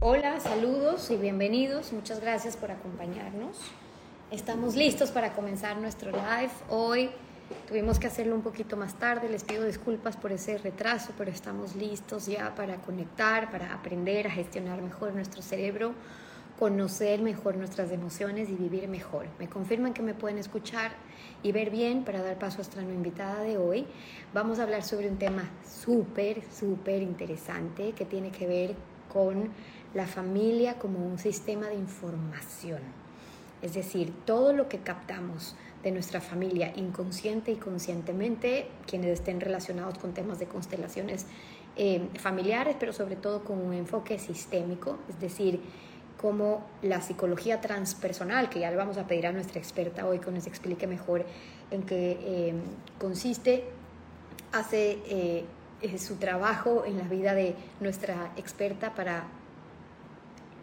Hola, saludos y bienvenidos. Muchas gracias por acompañarnos. Estamos listos para comenzar nuestro live. Hoy tuvimos que hacerlo un poquito más tarde. Les pido disculpas por ese retraso, pero estamos listos ya para conectar, para aprender a gestionar mejor nuestro cerebro, conocer mejor nuestras emociones y vivir mejor. Me confirman que me pueden escuchar y ver bien para dar paso a nuestra invitada de hoy. Vamos a hablar sobre un tema súper, súper interesante que tiene que ver con la familia como un sistema de información. Es decir, todo lo que captamos de nuestra familia inconsciente y conscientemente, quienes estén relacionados con temas de constelaciones eh, familiares, pero sobre todo con un enfoque sistémico, es decir, como la psicología transpersonal, que ya le vamos a pedir a nuestra experta hoy que nos explique mejor en qué eh, consiste, hace eh, su trabajo en la vida de nuestra experta para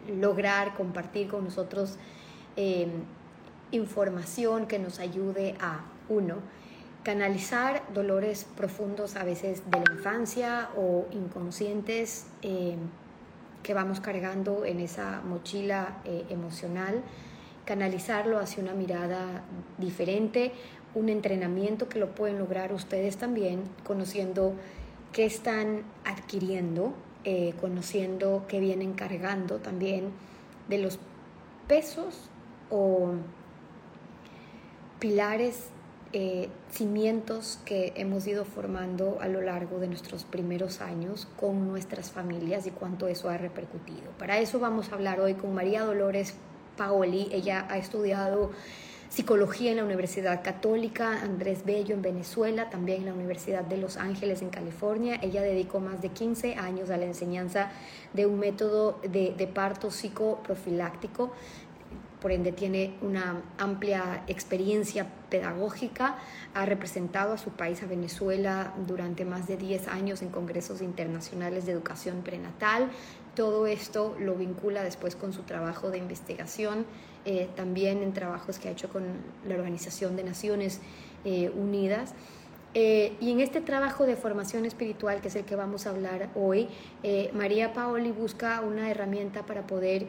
lograr compartir con nosotros em, información que nos ayude a, uno, canalizar dolores profundos a veces de la infancia o inconscientes em, que vamos cargando en esa mochila eh, emocional, canalizarlo hacia una mirada diferente, un entrenamiento que lo pueden lograr ustedes también conociendo qué están adquiriendo eh, conociendo que vienen cargando también de los pesos o pilares, eh, cimientos que hemos ido formando a lo largo de nuestros primeros años con nuestras familias y cuánto eso ha repercutido. Para eso vamos a hablar hoy con María Dolores Paoli. Ella ha estudiado psicología en la Universidad Católica Andrés Bello en Venezuela, también en la Universidad de Los Ángeles en California. Ella dedicó más de 15 años a la enseñanza de un método de, de parto psicoprofiláctico por ende tiene una amplia experiencia pedagógica, ha representado a su país, a Venezuela, durante más de 10 años en congresos internacionales de educación prenatal. Todo esto lo vincula después con su trabajo de investigación eh, también en trabajos que ha hecho con la Organización de Naciones eh, Unidas. Eh, y en este trabajo de formación espiritual, que es el que vamos a hablar hoy, María Paoli busca una herramienta para poder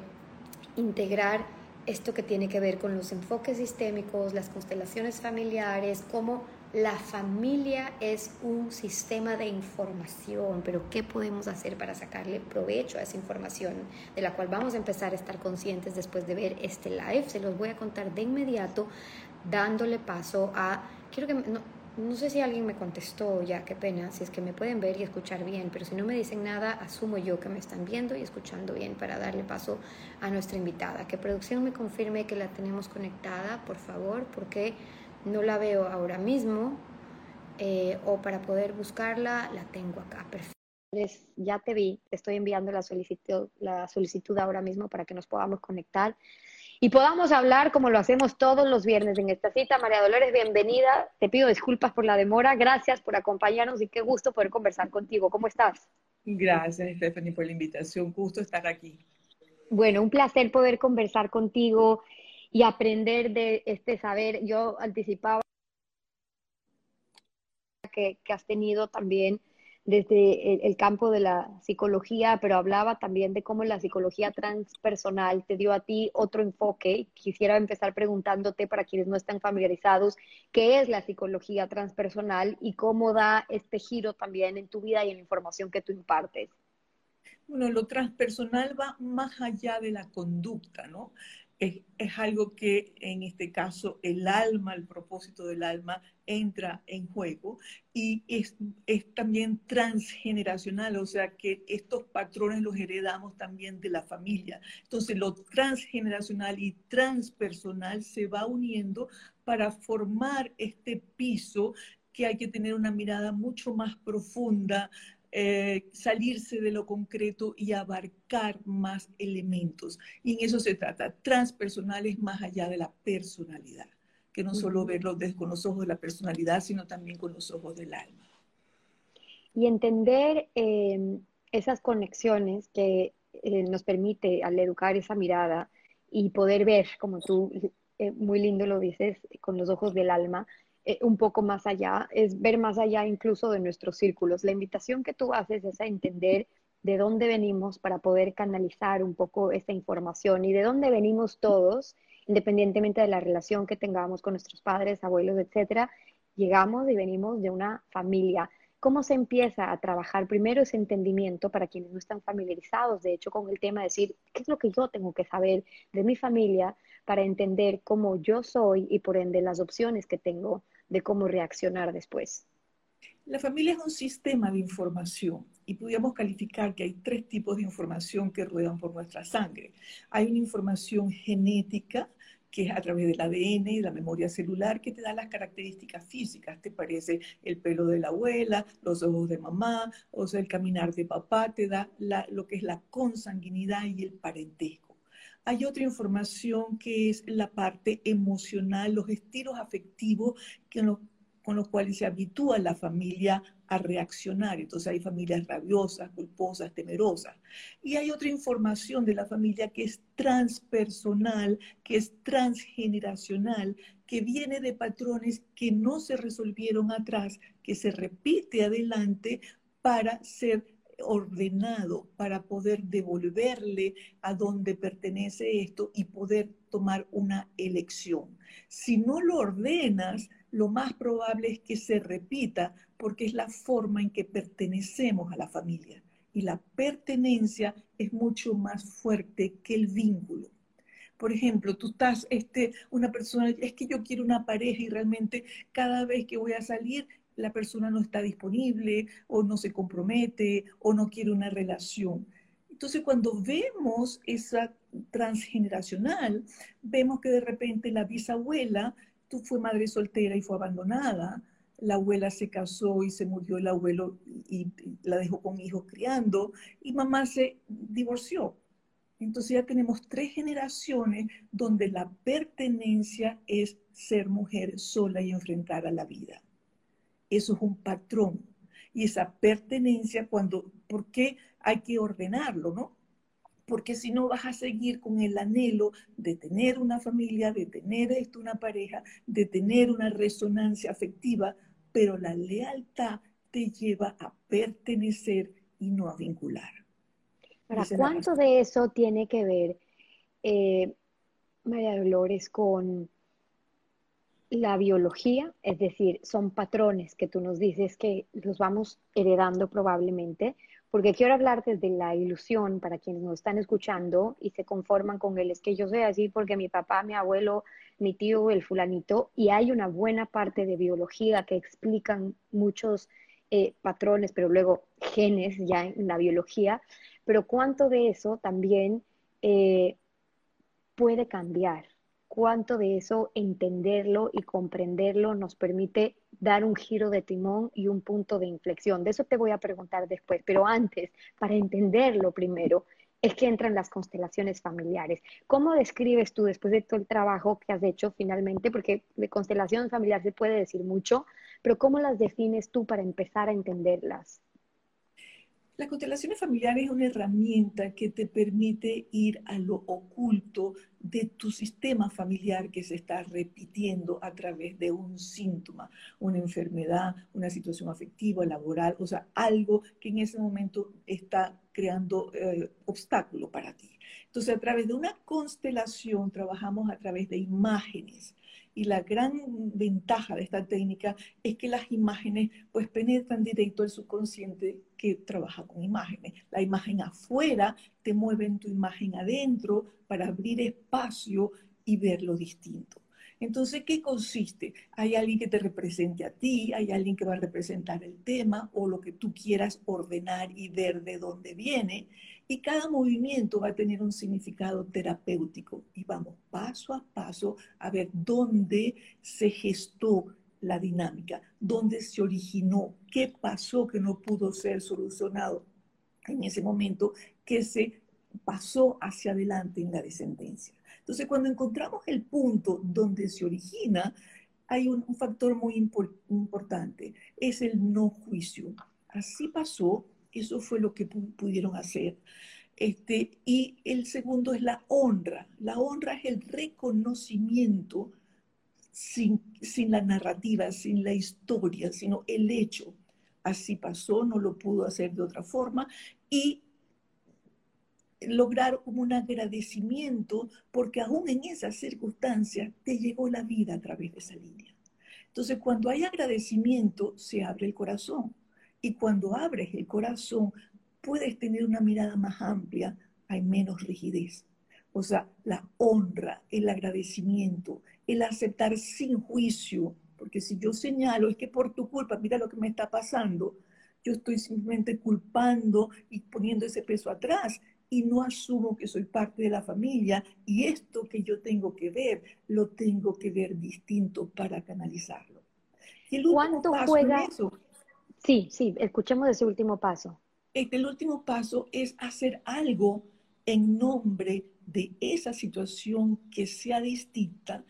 integrar esto que tiene que ver con los enfoques sistémicos, las constelaciones familiares, cómo la familia es un sistema de información, pero ¿qué podemos hacer para sacarle provecho a esa información de la cual vamos a empezar a estar conscientes después de ver este live? Se los voy a contar de inmediato, dándole paso a... Quiero que... No, no sé si alguien me contestó ya, qué pena, si es que me pueden ver y escuchar bien, pero si no me dicen nada, asumo yo que me están viendo y escuchando bien para darle paso a nuestra invitada. Que producción me confirme que la tenemos conectada, por favor, porque no la veo ahora mismo eh, o para poder buscarla la tengo acá. Perfecto. Ya te vi, te estoy enviando la solicitud, la solicitud ahora mismo para que nos podamos conectar y podamos hablar como lo hacemos todos los viernes en esta cita. María Dolores, bienvenida. Te pido disculpas por la demora. Gracias por acompañarnos y qué gusto poder conversar contigo. ¿Cómo estás? Gracias, Stephanie, por la invitación. Gusto estar aquí. Bueno, un placer poder conversar contigo y aprender de este saber. Yo anticipaba que, has tenido también desde el, campo de la psicología, pero hablaba también de cómo la psicología transpersonal te dio a ti otro enfoque. Quisiera empezar preguntándote, para quienes no están familiarizados, qué es la psicología transpersonal y cómo da este giro también en tu vida y en la información que tú impartes. Bueno, lo transpersonal va más allá de la conducta, ¿no? Es, algo que en este caso el alma, el propósito del alma entra en juego y es, es, también transgeneracional, o sea que estos patrones los heredamos también de la familia. Entonces lo transgeneracional y transpersonal se va uniendo para formar este piso que hay que tener una mirada mucho más profunda, eh, salirse de lo concreto y abarcar más elementos. Y en eso se trata, transpersonales más allá de la personalidad, que no solo verlo con los ojos de la personalidad, sino también con los ojos del alma. Y entender eh, esas conexiones que eh, nos permite al educar esa mirada y poder ver, como tú eh, muy lindo lo dices, con los ojos del alma, eh, un poco más allá, es ver más allá incluso de nuestros círculos. La invitación que tú haces es a entender de dónde venimos para poder canalizar un poco esta información y de dónde venimos todos, independientemente de la relación que tengamos con nuestros padres, abuelos, etcétera, llegamos y venimos de una familia ¿Cómo se empieza a trabajar primero ese entendimiento para quienes no están familiarizados, de hecho, con el tema de decir, ¿qué es lo que yo tengo que saber de mi familia para entender cómo yo soy y por ende las opciones que tengo de cómo reaccionar después? La familia es un sistema de información y podríamos calificar que hay tres tipos de información que ruedan por nuestra sangre. Hay una información genética, que es a través del ADN y la memoria celular, que te da las características físicas. Te parece el pelo de la abuela, los ojos de mamá, o sea, el caminar de papá, te da lo que es la consanguinidad y el parentesco. Hay otra información que es la parte emocional, los estilos afectivos que con los cuales se habitúa la familia a reaccionar. Entonces hay familias rabiosas, culposas, temerosas. Y hay otra información de la familia que es transpersonal, que es transgeneracional, que viene de patrones que no se resolvieron atrás, que se repite adelante para ser ordenado, para poder devolverle a donde pertenece esto y poder tomar una elección. Si no lo ordenas, lo más probable es que se repita porque es la forma en que pertenecemos a la familia. Y la pertenencia es mucho más fuerte que el vínculo. Por ejemplo, tú estás, este, una persona, es que yo quiero una pareja y realmente cada vez que voy a salir, la persona no está disponible o no se compromete o no quiere una relación. Entonces, cuando vemos esa transgeneracional, vemos que de repente la bisabuela tú fue madre soltera y fue abandonada, la abuela se casó y se murió el abuelo y, la dejó con hijos criando, y mamá se divorció. Entonces ya tenemos tres generaciones donde la pertenencia es ser mujer sola y enfrentar a la vida. Eso es un patrón. Y esa pertenencia, cuando, ¿por qué hay que ordenarlo, no? porque si no vas a seguir con el anhelo de tener una familia, de tener esto, una pareja, de tener una resonancia afectiva, pero la lealtad te lleva a pertenecer y no a vincular. ¿Para cuánto de eso tiene que ver, eh, María Dolores, con la biología? Es decir, son patrones que tú nos dices que los vamos heredando probablemente, porque quiero hablar desde la ilusión para quienes nos están escuchando y se conforman con él, es que yo soy así porque mi papá, mi abuelo, mi tío, el fulanito, y hay una buena parte de biología que explican muchos eh, patrones, pero luego genes ya en la biología, pero cuánto de eso también eh, puede cambiar cuánto de eso entenderlo y comprenderlo nos permite dar un giro de timón y un punto de inflexión. De eso te voy a preguntar después, pero antes, para entenderlo primero, es que entran las constelaciones familiares. ¿Cómo describes tú después de todo el trabajo que has hecho finalmente? Porque de constelación familiar se puede decir mucho, pero ¿cómo las defines tú para empezar a entenderlas? Las constelaciones familiares es una herramienta que te permite ir a lo oculto de tu sistema familiar que se está repitiendo a través de un síntoma, una enfermedad, una situación afectiva, laboral, o sea, algo que en ese momento está creando eh, obstáculo para ti. Entonces, a través de una constelación trabajamos a través de imágenes y la gran ventaja de esta técnica es que las imágenes pues penetran directo al subconsciente que trabaja con imágenes. La imagen afuera te mueve en tu imagen adentro para abrir espacio y ver lo distinto. Entonces, ¿qué consiste? Hay alguien que te represente a ti, hay alguien que va a representar el tema o lo que tú quieras ordenar y ver de dónde viene. Y cada movimiento va a tener un significado terapéutico y vamos paso a paso a ver dónde se gestó la dinámica, dónde se originó, qué pasó que no pudo ser solucionado en ese momento, que se pasó hacia adelante en la descendencia. Entonces, cuando encontramos el punto donde se origina, hay un, factor muy importante, es el no juicio. Así pasó, eso fue lo que pudieron hacer. Este, y el segundo es la honra. La honra es el reconocimiento sin, sin la narrativa, sin la historia, sino el hecho. Así pasó, no lo pudo hacer de otra forma. Y lograr un agradecimiento porque aún en esas circunstancias te llegó la vida a través de esa línea. Entonces, cuando hay agradecimiento, se abre el corazón. Y cuando abres el corazón, puedes tener una mirada más amplia, hay menos rigidez. O sea, la honra, el agradecimiento, el aceptar sin juicio, porque si yo señalo, es que por tu culpa, mira lo que me está pasando, yo estoy simplemente culpando y poniendo ese peso atrás y no asumo que soy parte de la familia y esto que yo tengo que ver, lo tengo que ver distinto para canalizarlo. Y el ¿Cuánto juega? sí, sí, escuchemos ese último paso. El último paso es hacer algo en nombre de esa situación que sea distinta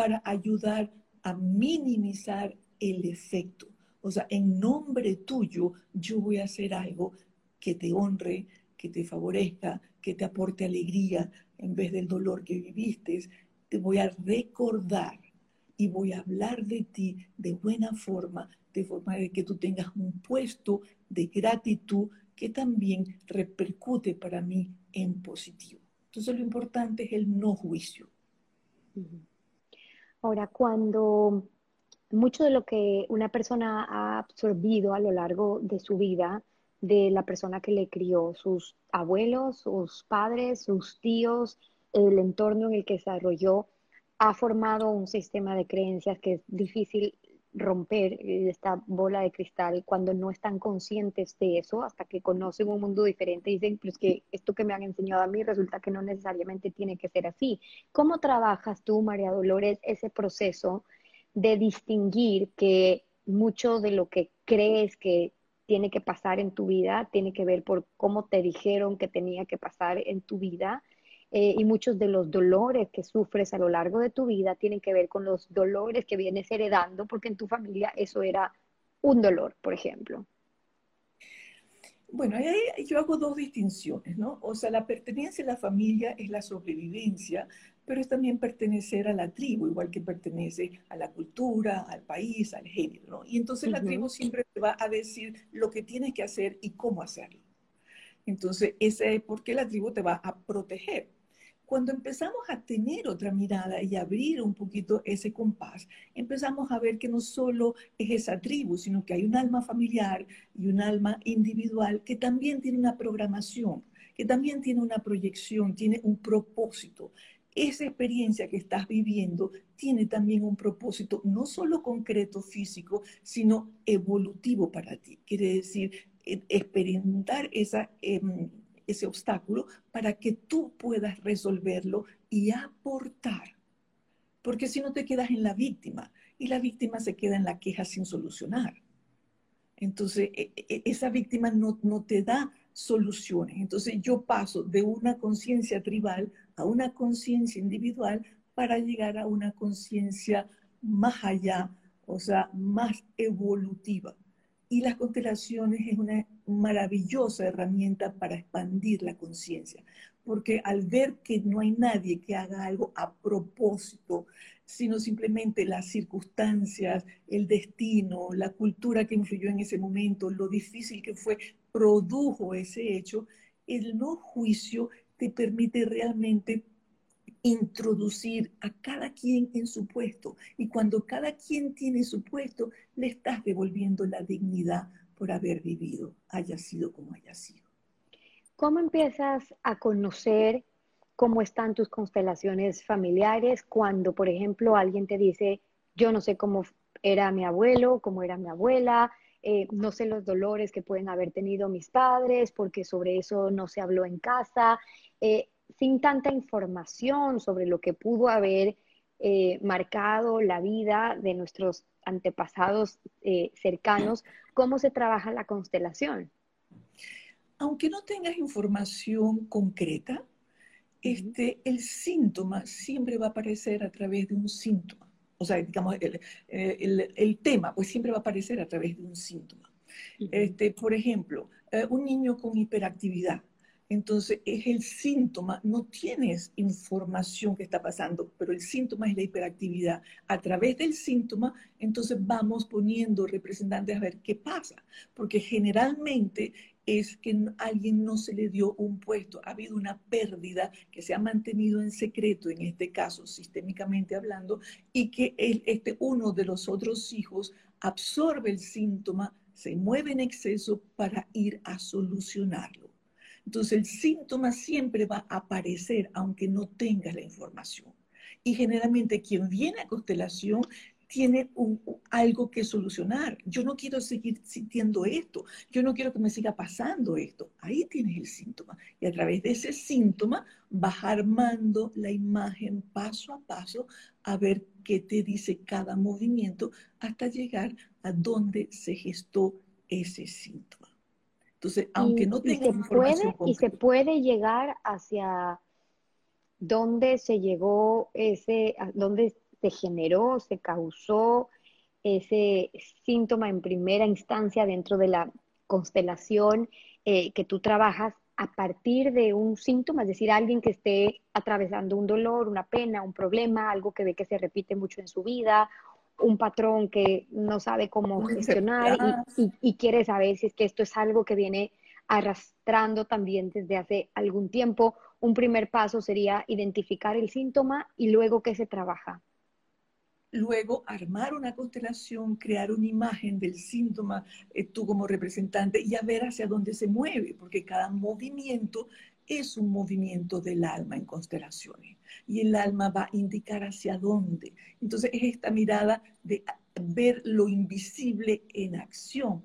para ayudar a minimizar el efecto. O sea, en nombre tuyo, yo voy a hacer algo que te honre, que te favorezca, que te aporte alegría en vez del dolor que viviste. Te voy a recordar y voy a hablar de ti de buena forma, de forma de que tú tengas un puesto de gratitud que también repercute para mí en positivo. Entonces lo importante es el no juicio. Ahora, cuando mucho de lo que una persona ha absorbido a lo largo de su vida de la persona que le crió, sus abuelos, sus padres, sus tíos, el entorno en el que se desarrolló, ha formado un sistema de creencias que es difícil romper eh, esta bola de cristal cuando no están conscientes de eso, hasta que conocen un mundo diferente y dicen, pues que esto que me han enseñado a mí resulta que no necesariamente tiene que ser así. ¿Cómo trabajas tú, María Dolores, ese proceso de distinguir que mucho de lo que crees que tiene que pasar en tu vida, tiene que ver por cómo te dijeron que tenía que pasar en tu vida. Eh, y muchos de los dolores que sufres a lo largo de tu vida tienen que ver con los dolores que vienes heredando, porque en tu familia eso era un dolor, por ejemplo. Bueno, yo hago dos distinciones, ¿no? O sea, la pertenencia a la familia es la sobrevivencia, pero es también pertenecer a la tribu, igual que pertenece a la cultura, al país, al género, ¿no? Y entonces la tribu siempre te va a decir lo que tienes que hacer y cómo hacerlo. Entonces, ese es porque la tribu te va a proteger. Cuando empezamos a tener otra mirada y abrir un poquito ese compás, empezamos a ver que no solo es esa tribu, sino que hay un alma familiar y un alma individual que también tiene una programación, que también tiene una proyección, tiene un propósito esa experiencia que estás viviendo tiene también un propósito no solo concreto físico, sino evolutivo para ti. Quiere decir, e, experimentar esa, em, ese obstáculo para que tú puedas resolverlo y aportar. Porque si no te quedas en la víctima y la víctima se queda en la queja sin solucionar. Entonces, e, e, esa víctima no, no te da soluciones. Entonces, yo paso de una conciencia tribal a una conciencia individual para llegar a una conciencia más allá, o sea, más evolutiva. Y las constelaciones es una maravillosa herramienta para expandir la conciencia, porque al ver que no hay nadie que haga algo a propósito, sino simplemente las circunstancias, el destino, la cultura que influyó en ese momento, lo difícil que fue, produjo ese hecho, el no juicio te permite realmente introducir a cada quien en su puesto. Y cuando cada quien tiene su puesto, le estás devolviendo la dignidad por haber vivido, haya sido como haya sido. ¿Cómo empiezas a conocer cómo están tus constelaciones familiares cuando, por ejemplo, alguien te dice, yo no sé cómo era mi abuelo, cómo era mi abuela, eh, no sé los dolores que pueden haber tenido mis padres, porque sobre eso no se habló en casa. Eh, sin tanta información sobre lo que pudo haber, eh, marcado la vida de nuestros antepasados eh, cercanos, ¿cómo se trabaja la constelación? Aunque no tengas información concreta, este, el síntoma siempre va a aparecer a través de un síntoma. O sea, digamos, el, el, tema, pues siempre va a aparecer a través de un síntoma. este, por ejemplo, eh, un niño con hiperactividad. Entonces, es el síntoma, no tienes información que está pasando, pero el síntoma es la hiperactividad. A través del síntoma, entonces vamos poniendo representantes a ver qué pasa, porque generalmente es que alguien no se le dio un puesto, ha habido una pérdida que se ha mantenido en secreto, en este caso sistémicamente hablando, y que este, uno de los otros hijos absorbe el síntoma, se mueve en exceso para ir a solucionarlo. Entonces el síntoma siempre va a aparecer aunque no tenga la información. Y generalmente quien viene a constelación tiene algo que solucionar. Yo no quiero seguir sintiendo esto. Yo no quiero que me siga pasando esto. Ahí tienes el síntoma. Y a través de ese síntoma vas armando la imagen paso a paso a ver qué te dice cada movimiento hasta llegar a dónde se gestó ese síntoma. Entonces, aunque no tenga información puede, Y se puede llegar hacia dónde se llegó ese, dónde se generó, se causó ese síntoma en primera instancia dentro de la constelación eh, que tú trabajas a partir de un síntoma, es decir, alguien que esté atravesando un dolor, una pena, un problema, algo que ve que se repite mucho en su vida, un patrón que no sabe cómo gestionar y, y, quiere saber si es que esto es algo que viene arrastrando también desde hace algún tiempo. Un primer paso sería identificar el síntoma y luego que se trabaja luego armar una constelación, crear una imagen del síntoma, eh, tú como representante, y a ver hacia dónde se mueve, porque cada movimiento es un movimiento del alma en constelaciones. Y el alma va a indicar hacia dónde. Entonces es esta mirada de ver lo invisible en acción,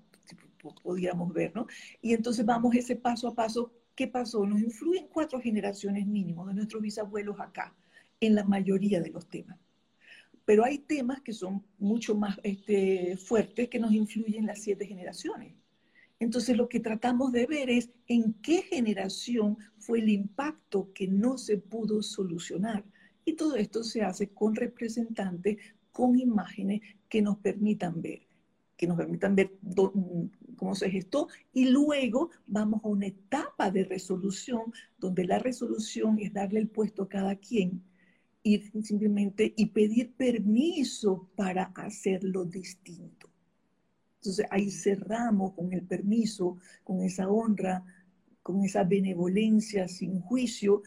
podríamos ver, ¿no? Y entonces vamos ese paso a paso. ¿Qué pasó? Nos influyen cuatro generaciones mínimo de nuestros bisabuelos acá, en la mayoría de los temas pero hay temas que son mucho más este, fuertes que nos influyen las siete generaciones. Entonces lo que tratamos de ver es en qué generación fue el impacto que no se pudo solucionar. Y todo esto se hace con representantes, con imágenes que nos permitan ver, que nos permitan ver cómo se gestó y luego vamos a una etapa de resolución donde la resolución es darle el puesto a cada quien ir simplemente y pedir permiso para hacerlo distinto. Entonces ahí cerramos con el permiso, con esa honra, con esa benevolencia sin juicio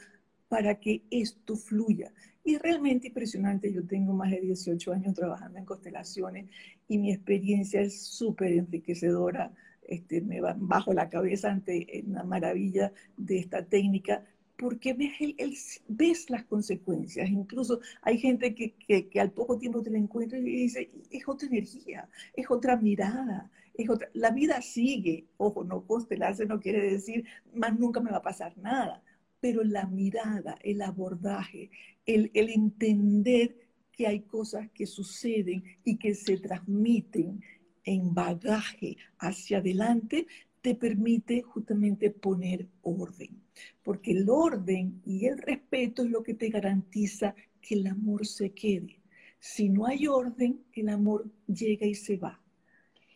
para que esto fluya. Y realmente impresionante, yo tengo más de 18 años trabajando en constelaciones y mi experiencia es súper enriquecedora. Este, me bajo la cabeza ante la maravilla de esta técnica, porque ves, ves las consecuencias. Incluso hay gente que, al poco tiempo te la encuentra y dice, es otra energía, es otra mirada, es otra... la vida sigue. Ojo, no constelarse no quiere decir, más nunca me va a pasar nada, pero la mirada, el abordaje, el entender que hay cosas que suceden y que se transmiten en bagaje hacia adelante, te permite justamente poner orden porque el orden y el respeto es lo que te garantiza que el amor se quede. Si no hay orden, el amor llega y se va.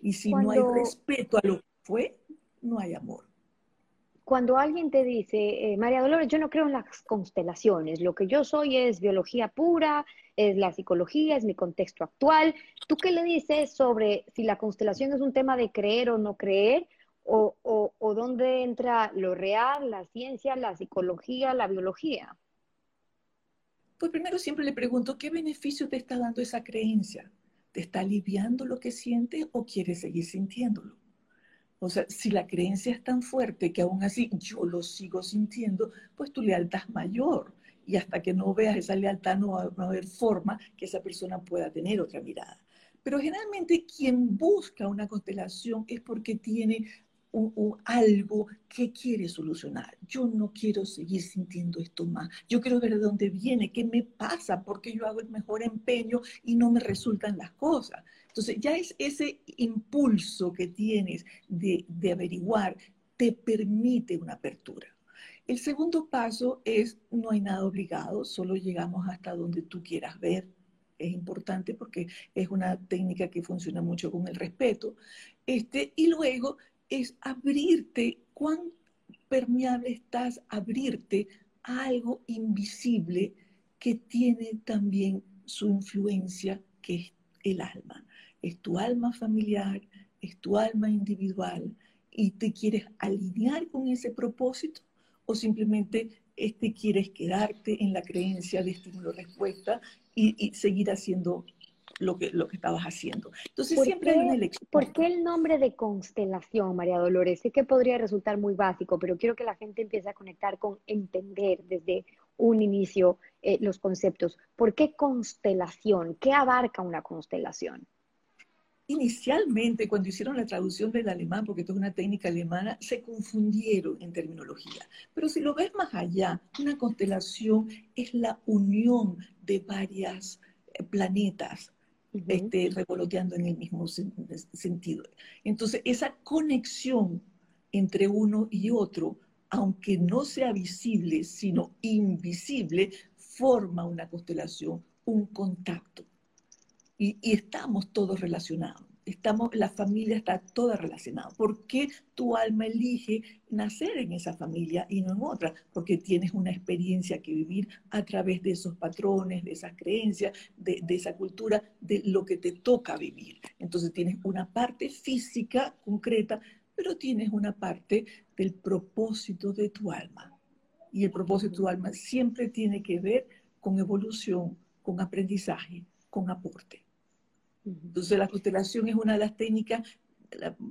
Y si no hay respeto a lo que fue, no hay amor. Cuando alguien te dice, eh, María Dolores, yo no creo en las constelaciones, lo que yo soy es biología pura, es la psicología, es mi contexto actual, ¿tú qué le dices sobre si la constelación es un tema de creer o no creer? O, dónde entra lo real, la ciencia, la psicología, la biología? Pues primero siempre le pregunto, ¿qué beneficio te está dando esa creencia? ¿Te está aliviando lo que sientes o quieres seguir sintiéndolo? O sea, si la creencia es tan fuerte que aún así yo lo sigo sintiendo, pues tu lealtad es mayor. Y hasta que no veas esa lealtad no va a haber forma que esa persona pueda tener otra mirada. Pero generalmente quien busca una constelación es porque tiene algo que quiere solucionar. Yo no quiero seguir sintiendo esto más. Yo quiero ver de dónde viene, qué me pasa, porque yo hago el mejor empeño y no me resultan las cosas. Entonces ya es ese impulso que tienes de, de averiguar, te permite una apertura. El segundo paso es, no hay nada obligado, solo llegamos hasta donde tú quieras ver. Es importante porque es una técnica que funciona mucho con el respeto. Este, y luego es abrirte, cuán permeable estás abrirte a algo invisible que tiene también su influencia, que es el alma. Es tu alma familiar, es tu alma individual y te quieres alinear con ese propósito o simplemente este, quieres quedarte en la creencia de estímulo-respuesta y, y seguir haciendo lo que, lo que estabas haciendo. Entonces siempre hay una elección. ¿Por qué el nombre de constelación, María Dolores? Sé que podría resultar muy básico, pero quiero que la gente empiece a conectar con entender desde un inicio eh, los conceptos. ¿Por qué constelación? ¿Qué abarca una constelación? Inicialmente, cuando hicieron la traducción del alemán, porque esto es una técnica alemana, se confundieron en terminología. Pero si lo ves más allá, una constelación es la unión de varias eh, planetas este, revoloteando en el mismo sentido. Entonces, esa conexión entre uno y otro, aunque no sea visible, sino invisible, forma una constelación, un contacto. y estamos todos relacionados estamos, la familia está toda relacionada. ¿Por qué tu alma elige nacer en esa familia y no en otra? Porque tienes una experiencia que vivir a través de esos patrones, de esas creencias, de, de esa cultura, de lo que te toca vivir. Entonces tienes una parte física concreta, pero tienes una parte del propósito de tu alma. Y el propósito de tu alma siempre tiene que ver con evolución, con aprendizaje, con aporte. Entonces la constelación es una de las técnicas,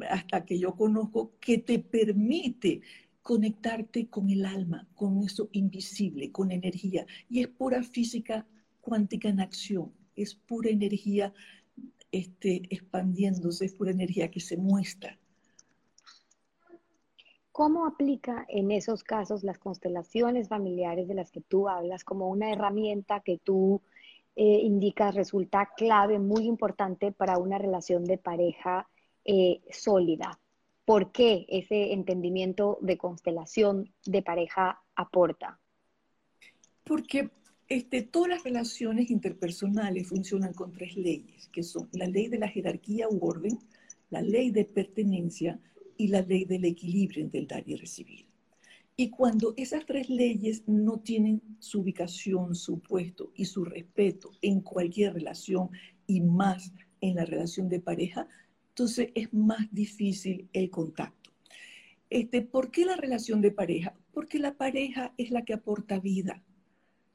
hasta que yo conozco, que te permite conectarte con el alma, con eso invisible, con energía. Y es pura física cuántica en acción, es pura energía este, expandiéndose, es pura energía que se muestra. ¿Cómo aplica en esos casos las constelaciones familiares de las que tú hablas como una herramienta que tú eh, indica resulta clave, muy importante para una relación de pareja eh, sólida. ¿Por qué ese entendimiento de constelación de pareja aporta? Porque este, todas las relaciones interpersonales funcionan con tres leyes, que son la ley de la jerarquía u orden, la ley de pertenencia y la ley del equilibrio entre el dar y recibir. Y cuando esas tres leyes no tienen su ubicación, su puesto y su respeto en cualquier relación y más en la relación de pareja, entonces es más difícil el contacto. Este, ¿Por qué la relación de pareja? Porque la pareja es la que aporta vida.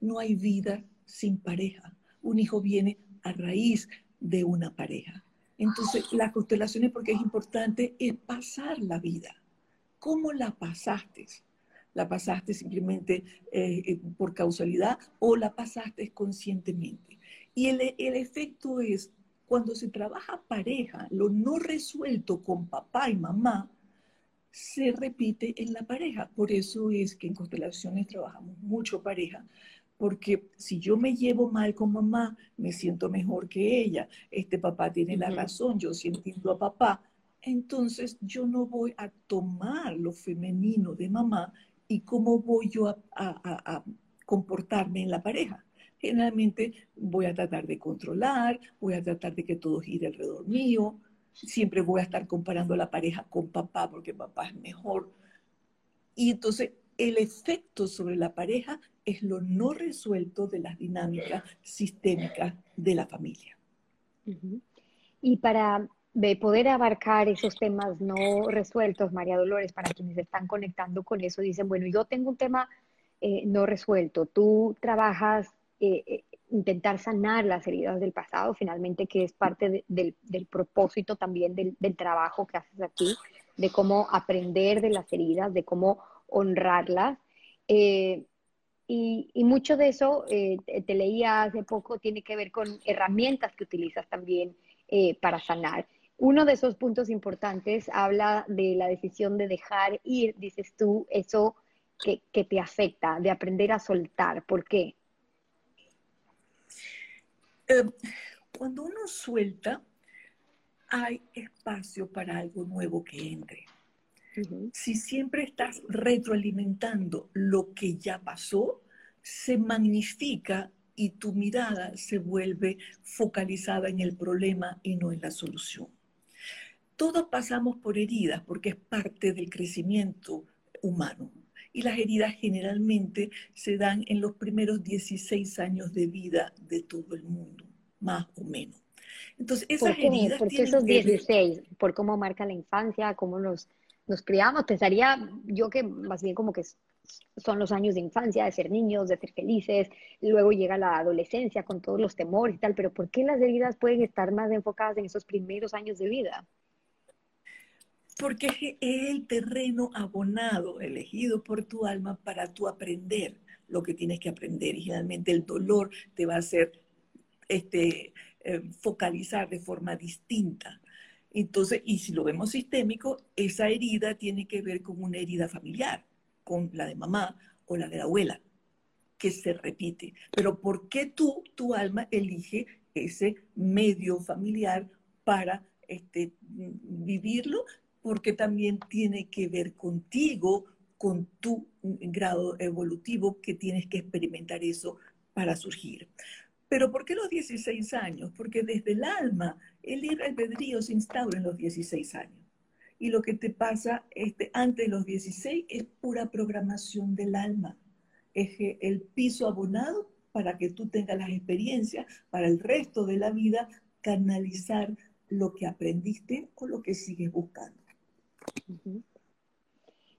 No hay vida sin pareja. Un hijo viene a raíz de una pareja. Entonces, las constelaciones, porque es importante, es pasar la vida. ¿Cómo la pasaste? La pasaste simplemente eh, eh, por causalidad o la pasaste conscientemente. Y el, el efecto es, cuando se trabaja pareja, lo no resuelto con papá y mamá, se repite en la pareja. Por eso es que en constelaciones trabajamos mucho pareja, porque si yo me llevo mal con mamá, me siento mejor que ella, este papá tiene la razón, yo sí entiendo a papá, entonces yo no voy a tomar lo femenino de mamá y cómo voy yo a, comportarme en la pareja. Generalmente voy a tratar de controlar, voy a tratar de que todo gire alrededor mío, siempre voy a estar comparando la pareja con papá porque papá es mejor. Y entonces el efecto sobre la pareja es lo no resuelto de las dinámicas sistémicas de la familia. Y para de poder abarcar esos temas no resueltos, María Dolores, para quienes están conectando con eso, dicen, bueno, yo tengo un tema eh, no resuelto, tú trabajas eh, eh, intentar sanar las heridas del pasado, finalmente, que es parte del, propósito también del, trabajo que haces aquí, de cómo aprender de las heridas, de cómo honrarlas. y, y, mucho de eso, te leía hace poco, tiene que ver con herramientas que utilizas también para sanar. Uno de esos puntos importantes habla de la decisión de dejar ir, dices tú, eso que, que te afecta, de aprender a soltar. ¿Por qué? Eh, cuando uno suelta, hay espacio para algo nuevo que entre. Si siempre estás retroalimentando lo que ya pasó, se magnifica y tu mirada se vuelve focalizada en el problema y no en la solución. Todos pasamos por heridas porque es parte del crecimiento humano. Y las heridas generalmente se dan en los primeros 16 años de vida de todo el mundo, más o menos. Entonces, esas ¿Por qué? heridas... ¿Por qué esos 16? ¿Por cómo marca la infancia? ¿Cómo nos, nos criamos? Pensaría yo que más bien como que son los años de infancia, de ser niños, de ser felices, luego llega la adolescencia con todos los temores y tal, pero ¿por qué las heridas pueden estar más enfocadas en esos primeros años de vida? Porque es el terreno abonado, elegido por tu alma para tú aprender lo que tienes que aprender. Y generalmente el dolor te va a hacer este, eh, focalizar de forma distinta. Entonces, y si lo vemos sistémico, esa herida tiene que ver con una herida familiar, con la de mamá o la de la abuela, que se repite. Pero ¿por qué tú, tu alma, elige ese medio familiar para este, vivirlo? Porque también tiene que ver contigo, con tu grado evolutivo, que tienes que experimentar eso para surgir. Pero ¿por qué los 16 años? Porque desde el alma el libre albedrío se instaura en los 16 años. Y lo que te pasa este, antes de los 16 es pura programación del alma. Es el piso abonado para que tú tengas las experiencias para el resto de la vida, canalizar lo que aprendiste o lo que sigues buscando.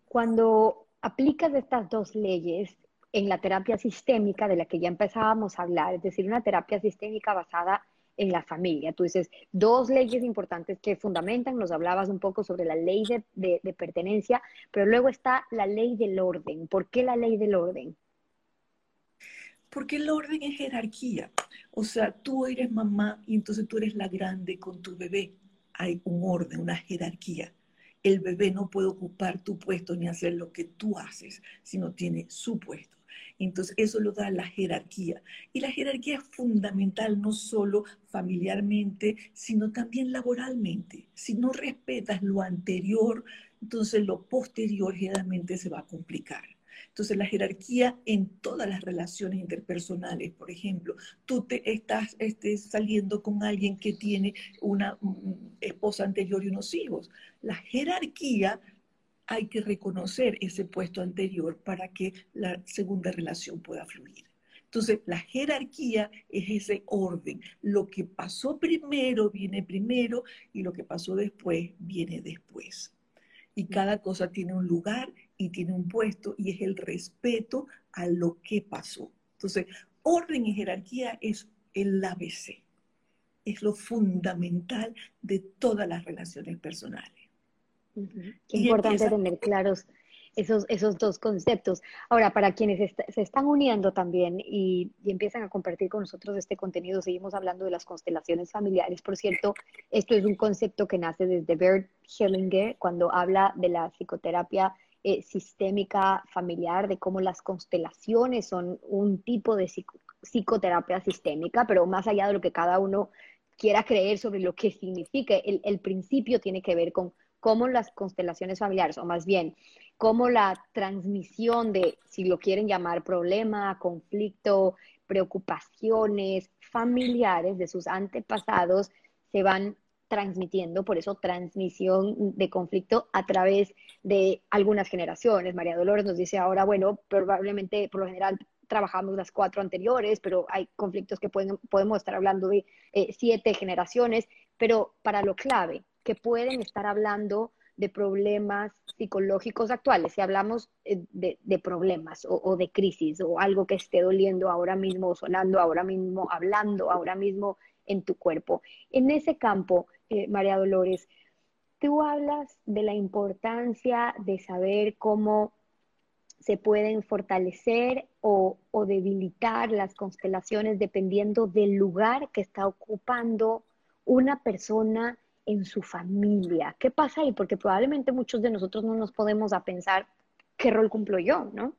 Cuando aplicas estas dos leyes, en la terapia sistémica de la que ya empezábamos a hablar, es decir, una terapia sistémica basada en la familia. Tú dices, dos leyes importantes que fundamentan, nos hablabas un poco sobre la ley de, pertenencia, pero luego está la ley del orden. ¿Por qué la ley del orden? Porque el orden es jerarquía. O sea, tú eres mamá y entonces tú eres la grande con tu bebé. Hay un orden, una jerarquía. El bebé no puede ocupar tu puesto ni hacer lo que tú haces, sino tiene su puesto. Entonces, eso lo da la jerarquía. Y la jerarquía es fundamental no solo familiarmente, sino también laboralmente. Si no respetas lo anterior, entonces lo posterior generalmente se va a complicar. Entonces, la jerarquía en todas las relaciones interpersonales, por ejemplo, tú te estás este, saliendo con alguien que tiene una esposa anterior y unos hijos. La jerarquía hay que reconocer ese puesto anterior para que la segunda relación pueda fluir. Entonces, la jerarquía es ese orden. Lo que pasó primero viene primero y lo que pasó después viene después. Y cada cosa tiene un lugar y tiene un puesto y es el respeto a lo que pasó. Entonces, orden y jerarquía es el ABC. Es lo fundamental de todas las relaciones personales. Qué importante tener claros esos, esos dos conceptos. Ahora, para quienes se están uniendo también y, empiezan a compartir con nosotros este contenido, seguimos hablando de las constelaciones familiares. Por cierto, esto es un concepto que nace desde Bert Hellinger cuando habla de la psicoterapia eh, sistémica familiar, de cómo las constelaciones son un tipo de psicoterapia sistémica, pero más allá de lo que cada uno quiera creer sobre lo que significa, el, el principio tiene que ver con cómo las constelaciones familiares, o más bien, cómo la transmisión de, si lo quieren llamar problema, conflicto, preocupaciones familiares de sus antepasados, se van transmitiendo, por eso transmisión de conflicto a través de algunas generaciones. María Dolores nos dice ahora, bueno, probablemente por lo general trabajamos las cuatro anteriores, pero hay conflictos que pueden, podemos estar hablando de eh, siete generaciones, pero para lo clave, que pueden estar hablando de problemas psicológicos actuales, si hablamos eh, de, problemas o, de crisis o algo que esté doliendo ahora mismo, sonando ahora mismo, hablando ahora mismo en tu cuerpo. En ese campo, eh, María Dolores, tú hablas de la importancia de saber cómo se pueden fortalecer o, debilitar las constelaciones dependiendo del lugar que está ocupando una persona en su familia. ¿Qué pasa ahí? Porque probablemente muchos de nosotros no nos podemos a pensar qué rol cumplo yo, ¿no?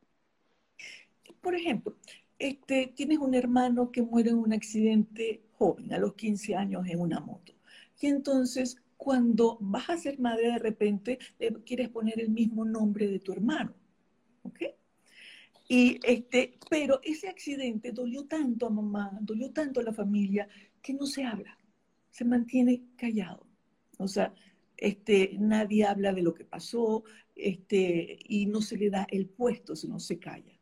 Por ejemplo, este, tienes un hermano que muere en un accidente joven, a los 15 años, en una moto. Y entonces, cuando vas a ser madre, de repente le quieres poner el mismo nombre de tu hermano. ¿Ok? Y este, pero ese accidente dolió tanto a mamá, dolió tanto a la familia, que no se habla, se mantiene callado. O sea, este, nadie habla de lo que pasó este, y no se le da el puesto, sino se calla.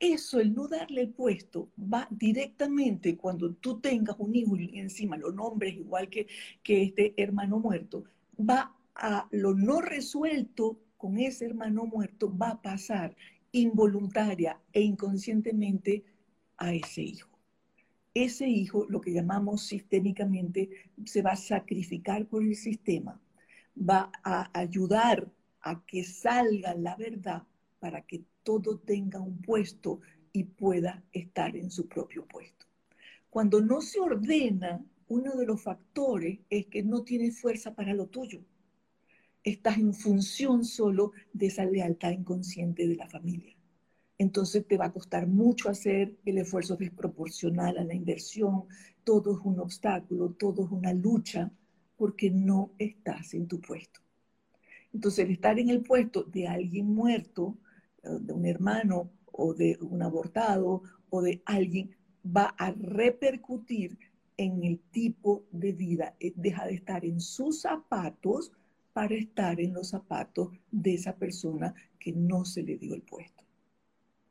Eso, el no darle el puesto, va directamente cuando tú tengas un hijo y encima lo nombres igual que, que este hermano muerto, va a lo no resuelto con ese hermano muerto, va a pasar involuntaria e inconscientemente a ese hijo. Ese hijo, lo que llamamos sistémicamente, se va a sacrificar por el sistema, va a ayudar a que salga la verdad para que todo tenga un puesto y pueda estar en su propio puesto. Cuando no se ordena, uno de los factores es que no tienes fuerza para lo tuyo. Estás en función solo de esa lealtad inconsciente de la familia. Entonces te va a costar mucho hacer el esfuerzo desproporcional a la inversión. Todo es un obstáculo, todo es una lucha porque no estás en tu puesto. Entonces el estar en el puesto de alguien muerto de un hermano o de un abortado o de alguien, va a repercutir en el tipo de vida. Eh, deja de estar en sus zapatos para estar en los zapatos de esa persona que no se le dio el puesto.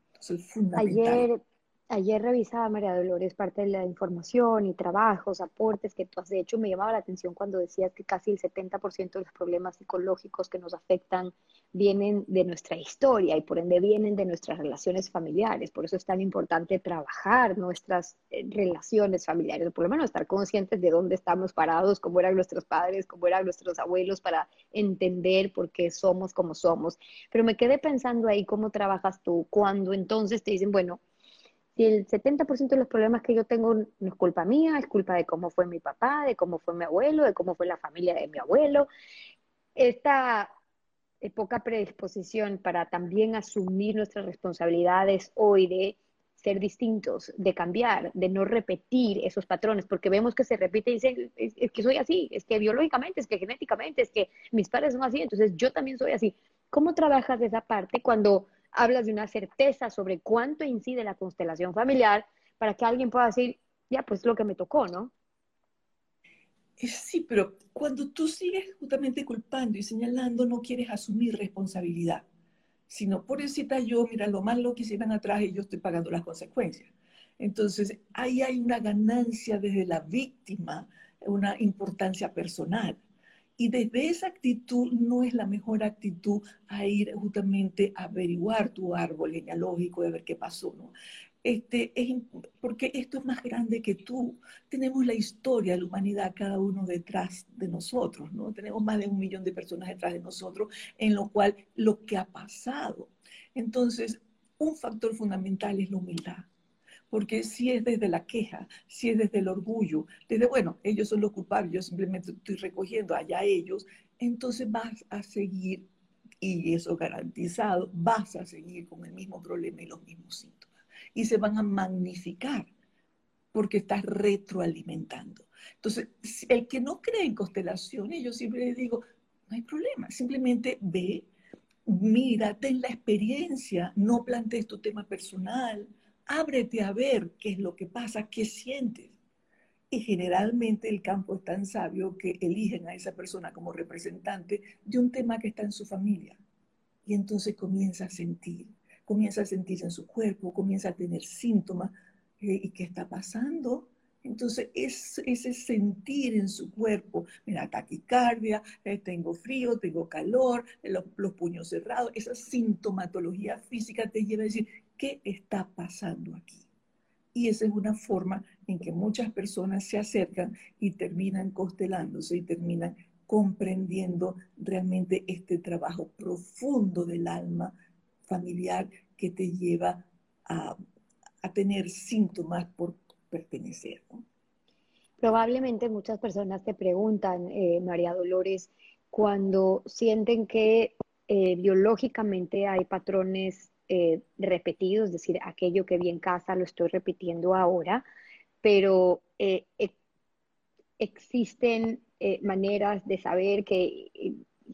Entonces, fundamental. Ayer revisaba, María Dolores, parte de la información y trabajos, aportes que tú has hecho. Me llamaba la atención cuando decías que casi el 70% de los problemas psicológicos que nos afectan vienen de nuestra historia y por ende vienen de nuestras relaciones familiares. Por eso es tan importante trabajar nuestras eh, relaciones familiares, por lo menos estar conscientes de dónde estamos parados, cómo eran nuestros padres, cómo eran nuestros abuelos, para entender por qué somos como somos. Pero me quedé pensando ahí cómo trabajas tú cuando entonces te dicen, bueno, el 70% de los problemas que yo tengo no es culpa mía, es culpa de cómo fue mi papá, de cómo fue mi abuelo, de cómo fue la familia de mi abuelo, esta poca predisposición para también asumir nuestras responsabilidades hoy de ser distintos, de cambiar, de no repetir esos patrones, porque vemos que se repite y dicen, es, es, que soy así, es que biológicamente, es que genéticamente, es que mis padres son así, entonces yo también soy así. ¿Cómo trabajas esa parte cuando hablas de una certeza sobre cuánto incide la constelación familiar para que alguien pueda decir, ya, pues lo que me tocó, ¿no? Sí, pero cuando tú sigues justamente culpando y señalando, no quieres asumir responsabilidad, sino por pobrecita yo, mira lo malo que hicieron atrás y yo estoy pagando las consecuencias. Entonces, ahí hay una ganancia desde la víctima, una importancia personal. Y desde esa actitud no es la mejor actitud a ir justamente a averiguar tu árbol genealógico, de ver qué pasó, ¿no? Este, es, porque esto es más grande que tú. Tenemos la historia de la humanidad, cada uno detrás de nosotros, ¿no? Tenemos más de un millón de personas detrás de nosotros, en lo cual lo que ha pasado. Entonces, un factor fundamental es la humildad porque si es desde la queja, si es desde el orgullo, desde, bueno, ellos son los culpables, yo simplemente estoy recogiendo allá ellos, entonces vas a seguir, y eso garantizado, vas a seguir con el mismo problema y los mismos síntomas. Y se van a magnificar porque estás retroalimentando. Entonces, el que no cree en constelaciones, yo siempre le digo, no hay problema, simplemente ve, mira, ten la experiencia, no plantees tu tema personal, ábrete a ver qué es lo que pasa, qué sientes. Y generalmente el campo es tan sabio que eligen a esa persona como representante de un tema que está en su familia. Y entonces comienza a sentir, comienza a sentir en su cuerpo, comienza a tener síntomas. Eh, ¿Y qué está pasando? Entonces, es, ese sentir en su cuerpo, mira, taquicardia, eh, tengo frío, tengo calor, los, los, puños cerrados, esa sintomatología física te lleva a decir, ¿qué está pasando aquí? Y esa es una forma en que muchas personas se acercan y terminan constelándose y terminan comprendiendo realmente este trabajo profundo del alma familiar que te lleva a, a tener síntomas por pertenecer. Probablemente muchas personas te preguntan, eh, María Dolores, cuando sienten que eh, biológicamente hay patrones eh, repetidos, es decir, aquello que vi en casa lo estoy repitiendo ahora, pero e, existen maneras de saber que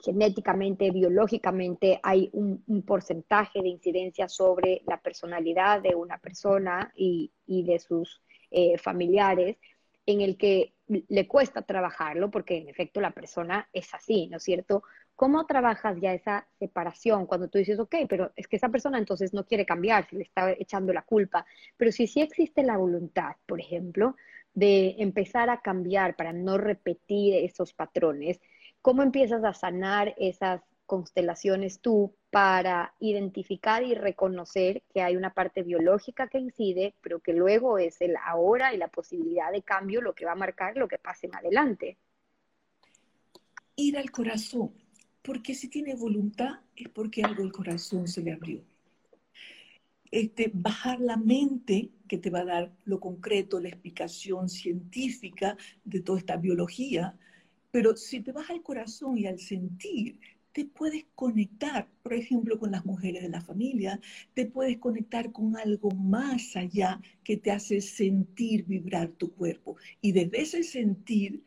genéticamente, biológicamente, hay un, porcentaje de incidencia sobre la personalidad de una persona y, y de sus familiares en el que le cuesta trabajarlo, porque en efecto la persona es así, ¿no es cierto? ¿Cómo trabajas ya esa separación cuando tú dices, ok, pero es que esa persona entonces no quiere cambiar, se le está echando la culpa? Pero si sí existe la voluntad, por ejemplo, de empezar a cambiar para no repetir esos patrones, ¿cómo empiezas a sanar esas constelaciones tú para identificar y reconocer que hay una parte biológica que incide, pero que luego es el ahora y la posibilidad de cambio lo que va a marcar lo que pase en adelante. Ir al corazón, porque si tiene voluntad es porque algo el corazón se le abrió. Este, bajar la mente que te va a dar lo concreto, la explicación científica de toda esta biología, pero si te vas al corazón y al sentir, te puedes conectar, por ejemplo, con las mujeres de la familia, te puedes conectar con algo más allá que te hace sentir vibrar tu cuerpo. Y desde ese sentir,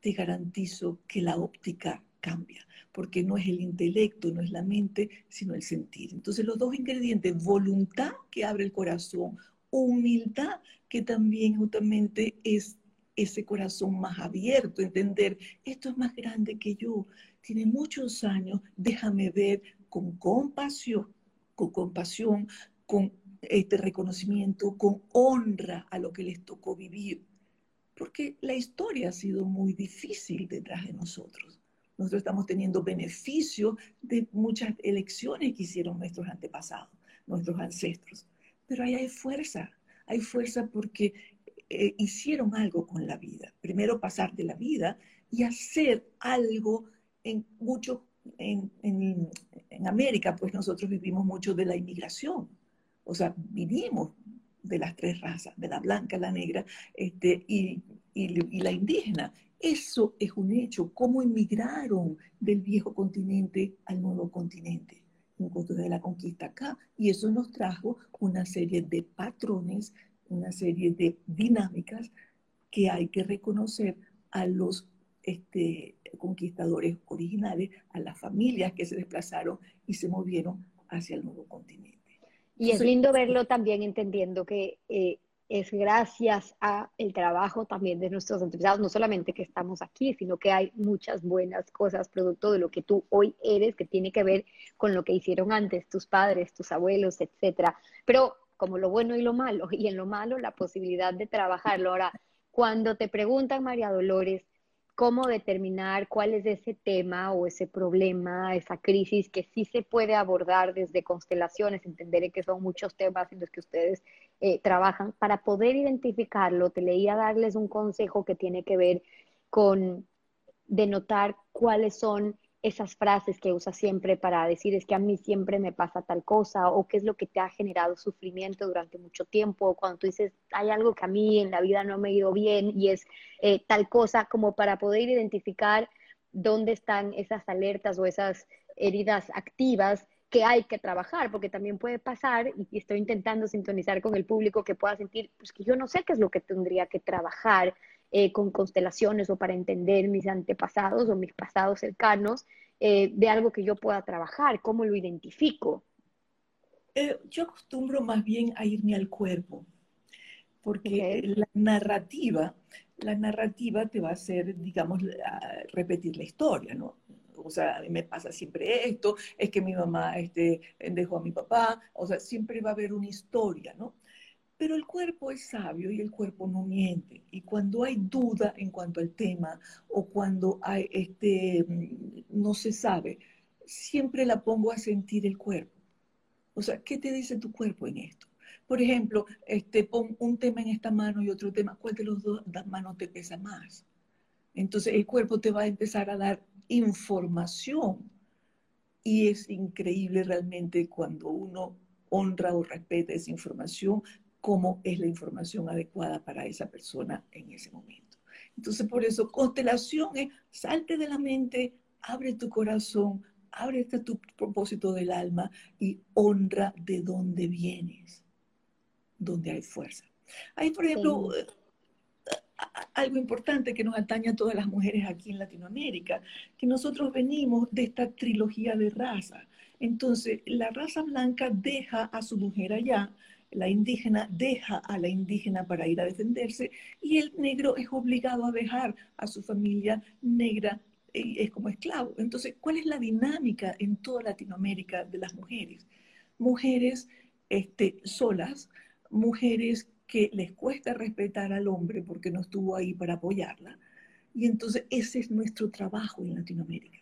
te garantizo que la óptica cambia, porque no es el intelecto, no es la mente, sino el sentir. Entonces los dos ingredientes, voluntad que abre el corazón, humildad que también justamente es ese corazón más abierto, entender, esto es más grande que yo, tiene muchos años, déjame ver con compasión, con compasión, con este reconocimiento, con honra a lo que les tocó vivir. Porque la historia ha sido muy difícil detrás de nosotros. Nosotros estamos teniendo beneficio de muchas elecciones que hicieron nuestros antepasados, nuestros ancestros. Pero ahí hay fuerza, hay fuerza porque eh, hicieron algo con la vida. Primero pasar de la vida y hacer algo en mucho, en, en, América, pues nosotros vivimos mucho de la inmigración. O sea, vivimos de las tres razas, de la blanca, la negra este, y, y, la indígena. Eso es un hecho, cómo emigraron del viejo continente al nuevo continente en costo de la conquista acá. Y eso nos trajo una serie de patrones, una serie de dinámicas que hay que reconocer a los este, conquistadores originales, a las familias que se desplazaron y se movieron hacia el nuevo continente. Y es lindo verlo también entendiendo que eh, es gracias a el trabajo también de nuestros antepasados, no solamente que estamos aquí, sino que hay muchas buenas cosas producto de lo que tú hoy eres, que tiene que ver con lo que hicieron antes tus padres, tus abuelos, etcétera. Pero como lo bueno y lo malo, y en lo malo la posibilidad de trabajarlo. Ahora, cuando te preguntan, María Dolores, cómo determinar cuál es ese tema o ese problema, esa crisis que sí se puede abordar desde constelaciones, entenderé que son muchos temas en los que ustedes eh, trabajan, para poder identificarlo, te leía darles un consejo que tiene que ver con denotar cuáles son esas frases que usas siempre para decir es que a mí siempre me pasa tal cosa o qué es lo que te ha generado sufrimiento durante mucho tiempo o cuando tú dices hay algo que a mí en la vida no me ha ido bien y es eh, tal cosa como para poder identificar dónde están esas alertas o esas heridas activas que hay que trabajar, porque también puede pasar, y estoy intentando sintonizar con el público que pueda sentir, pues que yo no sé qué es lo que tendría que trabajar, eh, con constelaciones o para entender mis antepasados o mis pasados cercanos eh, de algo que yo pueda trabajar, cómo lo identifico. Eh, yo acostumbro más bien a irme al cuerpo, porque la narrativa, la narrativa te va a hacer, digamos, repetir la historia, ¿no? O sea, a mí me pasa siempre esto, es que mi mamá este, dejó a mi papá, o sea, siempre va a haber una historia, ¿no? Pero el cuerpo es sabio y el cuerpo no miente. Y cuando hay duda en cuanto al tema o cuando hay este, no se sabe, siempre la pongo a sentir el cuerpo. O sea, ¿qué te dice tu cuerpo en esto? Por ejemplo, este, pon un tema en esta mano y otro tema, ¿cuál de los dos manos te pesa más? Entonces el cuerpo te va a empezar a dar información y es increíble realmente cuando uno honra o respeta esa información, cómo es la información adecuada para esa persona en ese momento. Entonces, por eso, constelación es salte de la mente, abre tu corazón, abre tu propósito del alma y honra de dónde vienes, donde hay fuerza. Hay, por ejemplo, algo importante que nos atañe a todas las mujeres aquí en Latinoamérica, que nosotros venimos de esta trilogía de raza. Entonces, la raza blanca deja a su mujer allá, la indígena deja a la indígena para ir a defenderse y el negro es obligado a dejar a su familia negra es como esclavo. Entonces, ¿cuál es la dinámica en toda Latinoamérica de las mujeres? Mujeres este, solas, mujeres que les cuesta respetar al hombre porque no estuvo ahí para apoyarla. Y entonces ese es nuestro trabajo en Latinoamérica.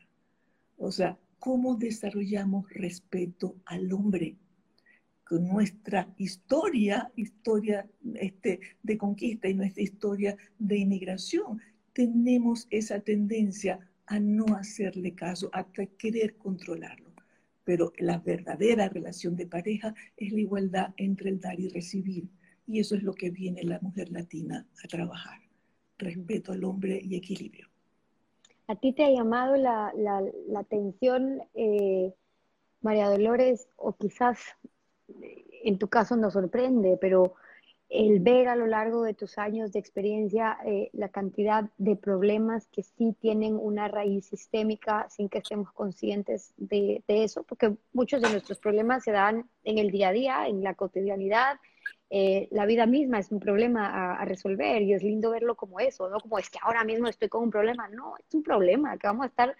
O sea, ¿cómo desarrollamos respeto al hombre? Con nuestra historia, historia este, de conquista y nuestra historia de inmigración, tenemos esa tendencia a no hacerle caso, a querer controlarlo. Pero la verdadera relación de pareja es la igualdad entre el dar y recibir. Y eso es lo que viene la mujer latina a trabajar. Respeto al hombre y equilibrio. ¿A ti te ha llamado la, atención, eh, María Dolores, o quizás eh, en tu caso nos sorprende, pero el ver a lo largo de tus años de experiencia eh, la cantidad de problemas que sí tienen una raíz sistémica sin que estemos conscientes de, eso, porque muchos de nuestros problemas se dan en el día a día, en la cotidianidad. Eh, la vida misma es un problema a, resolver y es lindo verlo como eso, no como es que ahora mismo estoy con un problema, no, es un problema que vamos a estar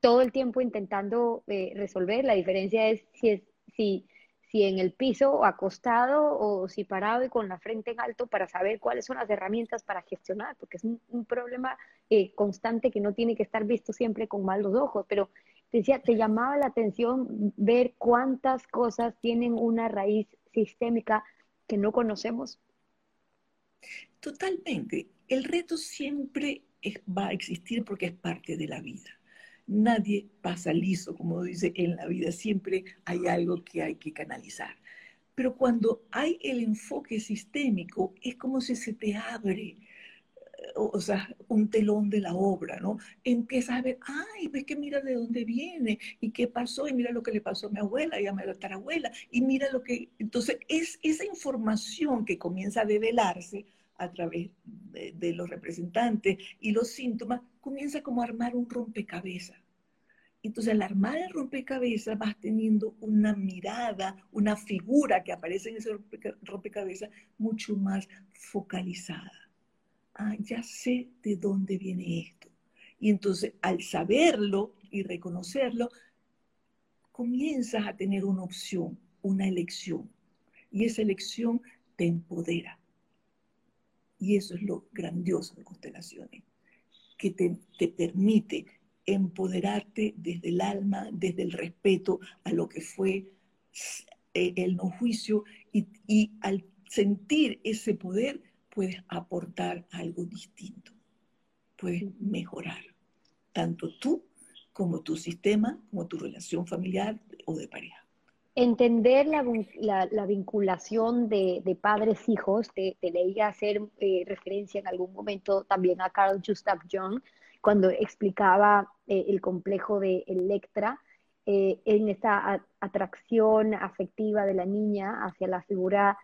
todo el tiempo intentando eh, resolver. La diferencia es si, es, si si en el piso o acostado o si parado y con la frente en alto para saber cuáles son las herramientas para gestionar, porque es un, problema eh, constante que no tiene que estar visto siempre con malos ojos, pero decía, te llamaba la atención ver cuántas cosas tienen una raíz sistémica que no conocemos. Totalmente. El reto siempre va a existir porque es parte de la vida nadie pasa liso, como dice en la vida, siempre hay algo que hay que canalizar. Pero cuando hay el enfoque sistémico, es como si se te abre, o sea, un telón de la obra, ¿no? Empiezas a ver, ay, ves que mira de dónde viene y qué pasó y mira lo que le pasó a mi abuela y a mi tatarabuela y mira lo que... Entonces, es esa información que comienza a develarse a través de, los representantes y los síntomas, comienza como a armar un rompecabezas. Entonces, al armar el rompecabezas vas teniendo una mirada, una figura que aparece en ese rompecabezas mucho más focalizada. Ah, ya sé de dónde viene esto. Y entonces, al saberlo y reconocerlo, comienzas a tener una opción, una elección. Y esa elección te empodera. Y eso es lo grandioso de constelaciones, que te, permite empoderarte desde el alma, desde el respeto a lo que fue eh, el no juicio y, y al sentir ese poder puedes aportar algo distinto, puedes mejorar, tanto tú como tu sistema, como tu relación familiar o de pareja. Entender la, vinculación de, padres-hijos, te, leía hacer eh, referencia en algún momento también a Carl Gustav Jung, cuando explicaba eh, el complejo de Electra, eh, en esta atracción afectiva de la niña hacia la figura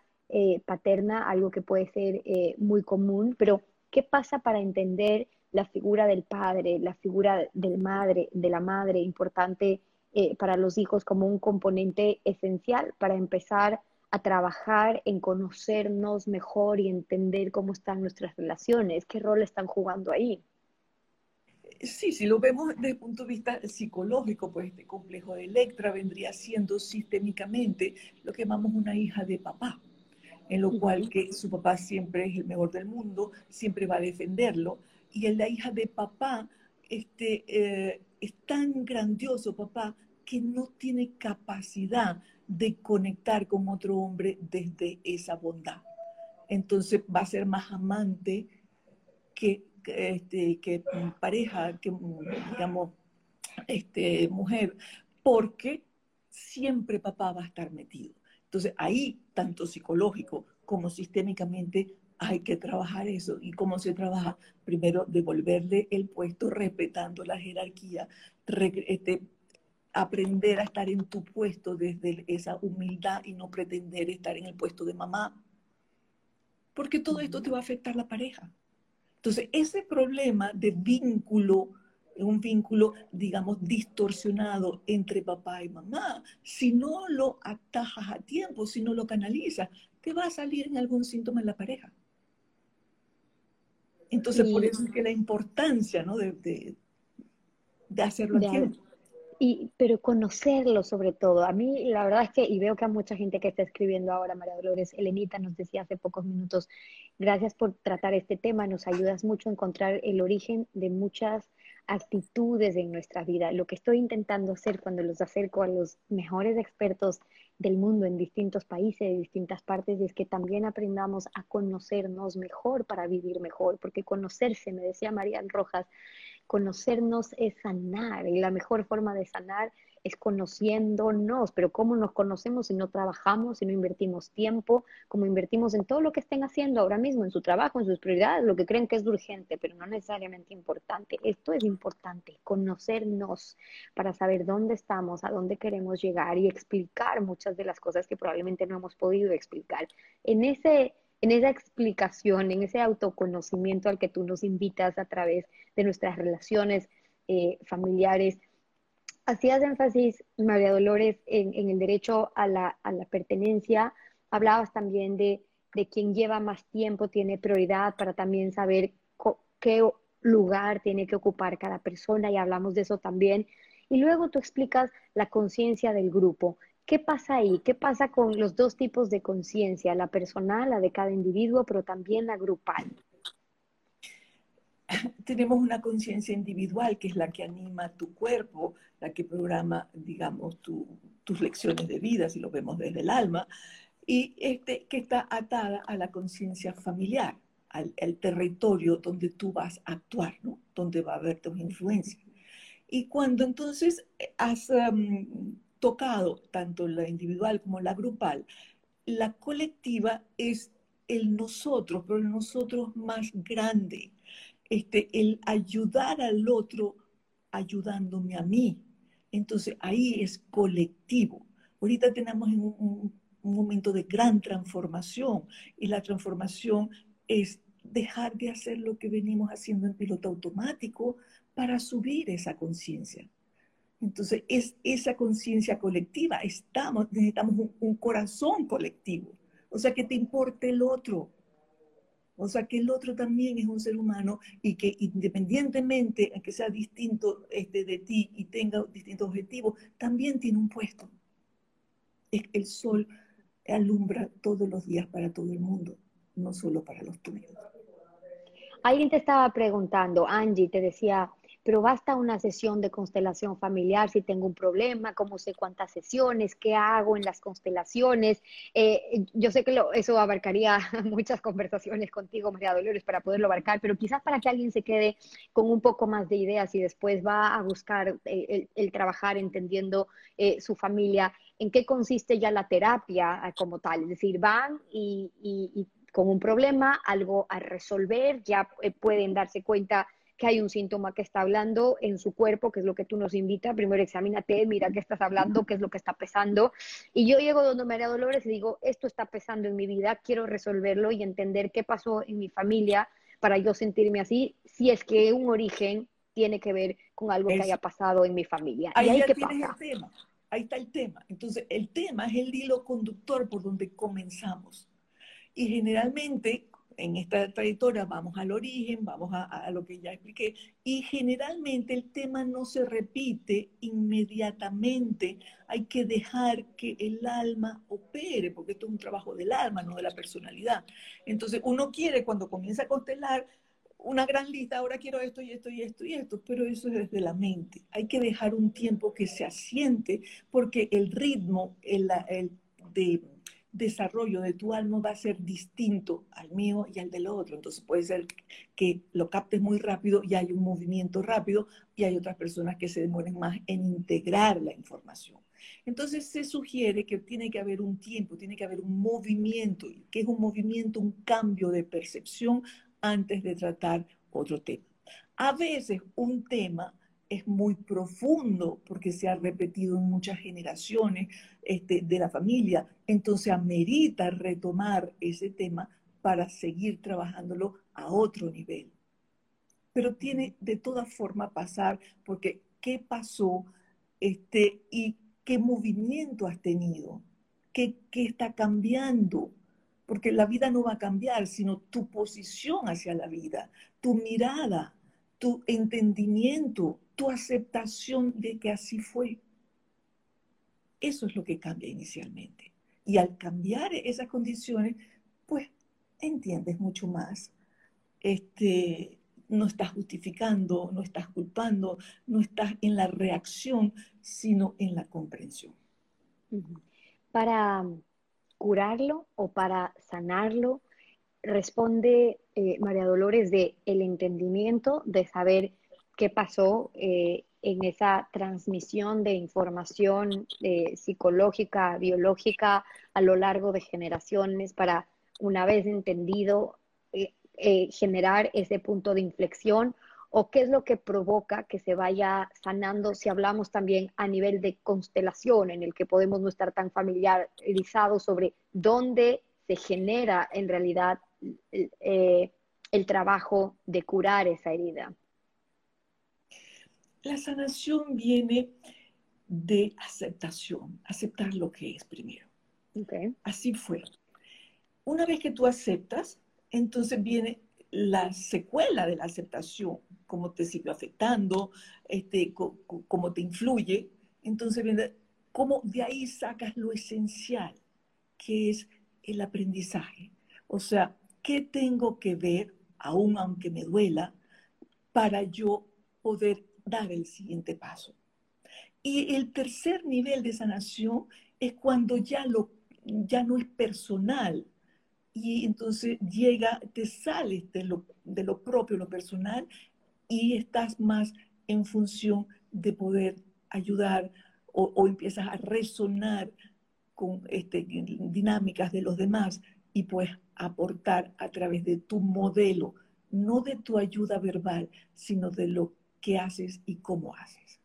paterna, algo que puede ser muy común, pero ¿qué pasa para entender la figura del padre, la figura del madre, de la madre, importante? Eh, para los hijos como un componente esencial para empezar a trabajar en conocernos mejor y entender cómo están nuestras relaciones, qué rol están jugando ahí. Sí, si lo vemos desde el punto de vista psicológico, pues este complejo de Electra vendría siendo sistémicamente lo que llamamos una hija de papá, en lo cual que su papá siempre es el mejor del mundo, siempre va a defenderlo, y en la hija de papá este, eh, es tan grandioso, papá, que no tiene capacidad de conectar con otro hombre desde esa bondad. Entonces va a ser más amante que, este, que pareja, que, digamos, este, mujer, porque siempre papá va a estar metido. Entonces ahí, tanto psicológico como sistémicamente, hay que trabajar eso. ¿Y cómo se trabaja? Primero, devolverle el puesto respetando la jerarquía, este, aprender a estar en tu puesto desde esa humildad y no pretender estar en el puesto de mamá. Porque todo esto te va a afectar la pareja. Entonces, ese problema de vínculo, un vínculo, digamos, distorsionado entre papá y mamá, si no lo atajas a tiempo, si no lo canalizas, te va a salir en algún síntoma en la pareja. Entonces, por eso es que la importancia, ¿no? De, de, hacerlo a tiempo. Y, pero conocerlo sobre todo. A mí la verdad es que, y veo que a mucha gente que está escribiendo ahora, María Dolores, Elenita nos decía hace pocos minutos, gracias por tratar este tema, nos ayudas mucho a encontrar el origen de muchas actitudes en nuestra vida. Lo que estoy intentando hacer cuando los acerco a los mejores expertos del mundo en distintos países, de distintas partes, es que también aprendamos a conocernos mejor para vivir mejor, porque conocerse, me decía María Rojas, conocernos es sanar y la mejor forma de sanar es conociéndonos, pero ¿cómo nos conocemos si no trabajamos, si no invertimos tiempo, como invertimos en todo lo que estén haciendo ahora mismo, en su trabajo, en sus prioridades, lo que creen que es urgente, pero no necesariamente importante? Esto es importante, conocernos para saber dónde estamos, a dónde queremos llegar y explicar muchas de las cosas que probablemente no hemos podido explicar. En ese en esa explicación, en ese autoconocimiento al que tú nos invitas a través de nuestras relaciones eh, familiares. Hacías énfasis, María Dolores, en, el derecho a la, pertenencia. Hablabas también de, de quien lleva más tiempo tiene prioridad para también saber qué lugar tiene que ocupar cada persona y hablamos de eso también. Y luego tú explicas la conciencia del grupo. ¿Qué pasa ahí? ¿Qué pasa con los dos tipos de conciencia, la personal, la de cada individuo, pero también la grupal? Tenemos una conciencia individual que es la que anima tu cuerpo, la que programa, digamos, tus lecciones de vida, si lo vemos desde el alma, y este, que está atada a la conciencia familiar, al, territorio donde tú vas a actuar, ¿no? donde va a haber tus influencias. Y cuando entonces has tocado tanto la individual como la grupal, la colectiva es el nosotros, pero el nosotros más grande, este, el ayudar al otro ayudándome a mí. Entonces ahí es colectivo. Ahorita tenemos un, un momento de gran transformación y la transformación es dejar de hacer lo que venimos haciendo en piloto automático para subir esa conciencia. Entonces, es esa conciencia colectiva. Estamos, necesitamos un, corazón colectivo. O sea, que te importe el otro. O sea, que el otro también es un ser humano y que independientemente de que sea distinto este, de ti y tenga distintos objetivos, también tiene un puesto. El sol alumbra todos los días para todo el mundo, no solo para los tuyos. Alguien te estaba preguntando, Angie, te decía, pero basta una sesión de constelación familiar si tengo un problema, cómo sé cuántas sesiones, qué hago en las constelaciones. Eh, yo sé que eso abarcaría muchas conversaciones contigo, María Dolores, para poderlo abarcar, pero quizás para que alguien se quede con un poco más de ideas y después va a buscar eh, el, trabajar entendiendo eh, su familia, en qué consiste ya la terapia como tal. Es decir, van y, y con un problema, algo a resolver, ya pueden darse cuenta que hay un síntoma que está hablando en su cuerpo, que es lo que tú nos invitas. Primero examínate, mira qué estás hablando, qué es lo que está pesando. Y yo llego donde María Dolores y digo, esto está pesando en mi vida, quiero resolverlo y entender qué pasó en mi familia para yo sentirme así, si es que un origen tiene que ver con algo que haya pasado en mi familia. Ahí, ahí qué pasa? El tema. Ahí está el tema. Entonces, el tema es el hilo conductor por donde comenzamos. Y generalmente en esta trayectoria vamos al origen, vamos a, lo que ya expliqué, y generalmente el tema no se repite inmediatamente, hay que dejar que el alma opere, porque esto es un trabajo del alma, no de la personalidad. Entonces uno quiere cuando comienza a constelar una gran lista, ahora quiero esto y esto y esto y esto, pero eso es desde la mente. Hay que dejar un tiempo que se asiente, porque el ritmo el, el de desarrollo de tu alma va a ser distinto al mío y al del otro. Entonces puede ser que lo captes muy rápido y hay un movimiento rápido y hay otras personas que se demoren más en integrar la información. Entonces se sugiere que tiene que haber un tiempo, tiene que haber un movimiento, que es un movimiento, un cambio de percepción antes de tratar otro tema. A veces un tema es muy profundo porque se ha repetido en muchas generaciones este, de la familia, entonces amerita retomar ese tema para seguir trabajándolo a otro nivel. Pero tiene de toda forma pasar porque qué pasó este, y qué movimiento has tenido, qué, qué está cambiando, porque la vida no va a cambiar, sino tu posición hacia la vida, tu mirada, tu entendimiento, tu aceptación de que así fue. Eso es lo que cambia inicialmente. Y al cambiar esas condiciones, pues entiendes mucho más. Este, no estás justificando, no estás culpando, no estás en la reacción, sino en la comprensión. Para curarlo o para sanarlo, responde eh, María Dolores de el entendimiento, de saber qué pasó eh, en esa transmisión de información eh, psicológica, biológica a lo largo de generaciones para, una vez entendido, generar ese punto de inflexión o qué es lo que provoca que se vaya sanando si hablamos también a nivel de constelación en el que podemos no estar tan familiarizados sobre dónde se genera en realidad eh, el trabajo de curar esa herida? La sanación viene de aceptación, aceptar lo que es primero. Así fue. Una vez que tú aceptas, entonces viene la secuela de la aceptación, cómo te sigue afectando, este, cómo te influye. Entonces viene cómo de ahí sacas lo esencial, que es el aprendizaje. O sea, ¿qué tengo que ver, aún aunque me duela, para yo poder dar el siguiente paso? Y el tercer nivel de sanación es cuando ya, lo, ya no es personal, y entonces llega, te sales de lo, de lo propio, lo personal, y estás más en función de poder ayudar o, o empiezas a resonar con este, dinámicas de los demás y pues aportar a través de tu modelo, no de tu ayuda verbal, sino de lo que haces y cómo haces.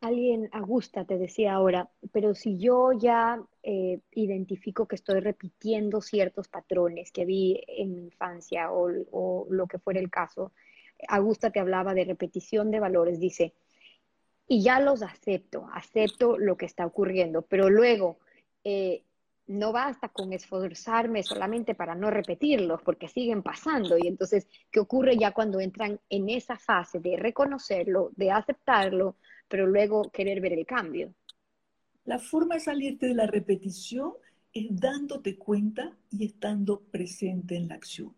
Alguien, Augusta, te decía ahora, pero si yo ya eh, identifico que estoy repitiendo ciertos patrones que vi en mi infancia o, lo que fuera el caso, Augusta te hablaba de repetición de valores, dice, y ya los acepto, acepto lo que está ocurriendo, pero luego eh, no basta con esforzarme solamente para no repetirlos, porque siguen pasando. Y entonces, ¿qué ocurre ya cuando entran en esa fase de reconocerlo, de aceptarlo, pero luego querer ver el cambio? La forma de salirte de la repetición es dándote cuenta y estando presente en la acción.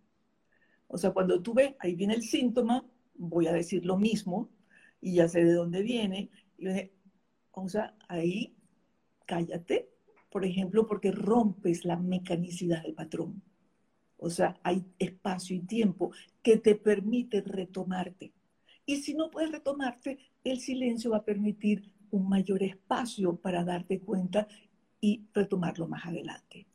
O sea, cuando tú ves, ahí viene el síntoma, voy a decir lo mismo y ya sé de dónde viene. Y o sea, ahí cállate, por ejemplo, porque rompes la mecanicidad del patrón. O sea, hay espacio y tiempo que te permite retomarte. Y si no puedes retomarte, el silencio va a permitir un mayor espacio para darte cuenta y retomarlo más adelante.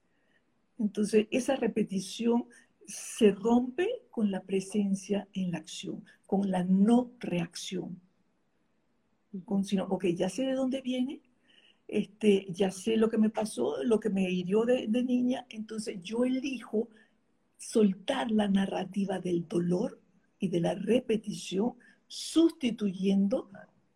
Entonces, esa repetición se rompe con la presencia en la acción, con la no reacción. Con, sino, ok, ya sé de dónde viene, este, ya sé lo que me pasó, lo que me hirió de, niña, entonces yo elijo soltar la narrativa del dolor y de la repetición, sustituyendo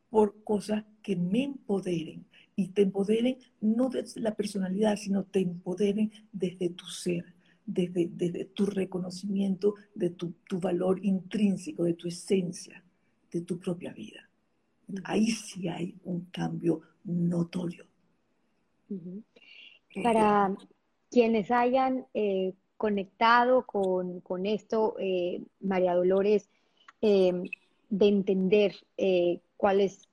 por cosas que me empoderen y te empoderen no desde la personalidad, sino te empoderen desde tu ser, desde, desde tu reconocimiento de tu, tu, valor intrínseco, de tu esencia, de tu propia vida. Ahí sí hay un cambio notorio. Para quienes hayan eh, conectado con, esto, eh, María Dolores, em, de entender eh, cuáles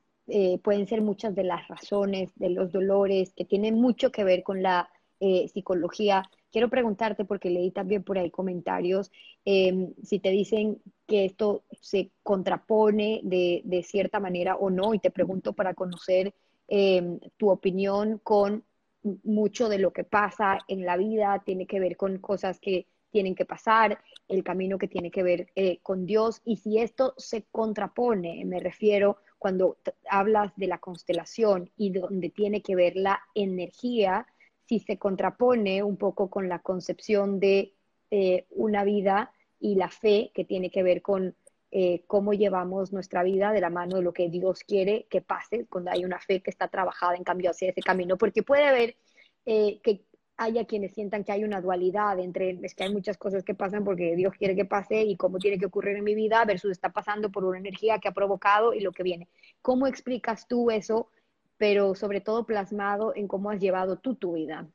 pueden ser muchas de las razones de los dolores que tienen mucho que ver con la psicología. Quiero preguntarte, porque leí también por ahí comentarios, em, si te dicen que esto se contrapone de, de, cierta manera o no, y te pregunto para conocer em, tu opinión con mucho de lo que pasa en la vida, tiene que ver con cosas que tienen que pasar, el camino que tiene que ver eh, con Dios. Y si esto se contrapone, me refiero cuando hablas de la constelación y donde tiene que ver la energía, si se contrapone un poco con la concepción de eh, una vida y la fe que tiene que ver con eh, cómo llevamos nuestra vida de la mano de lo que Dios quiere que pase cuando hay una fe que está trabajada en cambio hacia ese camino, porque puede haber eh, que haya quienes sientan que hay una dualidad entre, es que hay muchas cosas que pasan porque Dios quiere que pase y cómo tiene que ocurrir en mi vida versus está pasando por una energía que ha provocado y lo que viene. ¿Cómo explicas tú eso, pero sobre todo plasmado en cómo has llevado tú tu vida?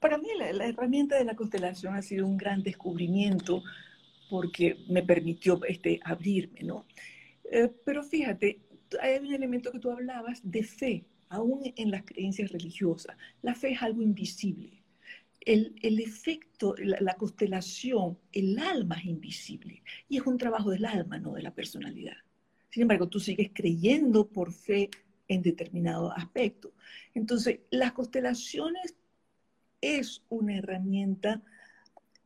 Para mí la, herramienta de la constelación ha sido un gran descubrimiento porque me permitió este, abrirme, ¿no? Eh, pero fíjate, hay un elemento que tú hablabas de fe, aún en las creencias religiosas. La fe es algo invisible. El, efecto, la, constelación, el alma es invisible y es un trabajo del alma, no de la personalidad. Sin embargo, tú sigues creyendo por fe en determinado aspecto. Entonces, las constelaciones es una herramienta,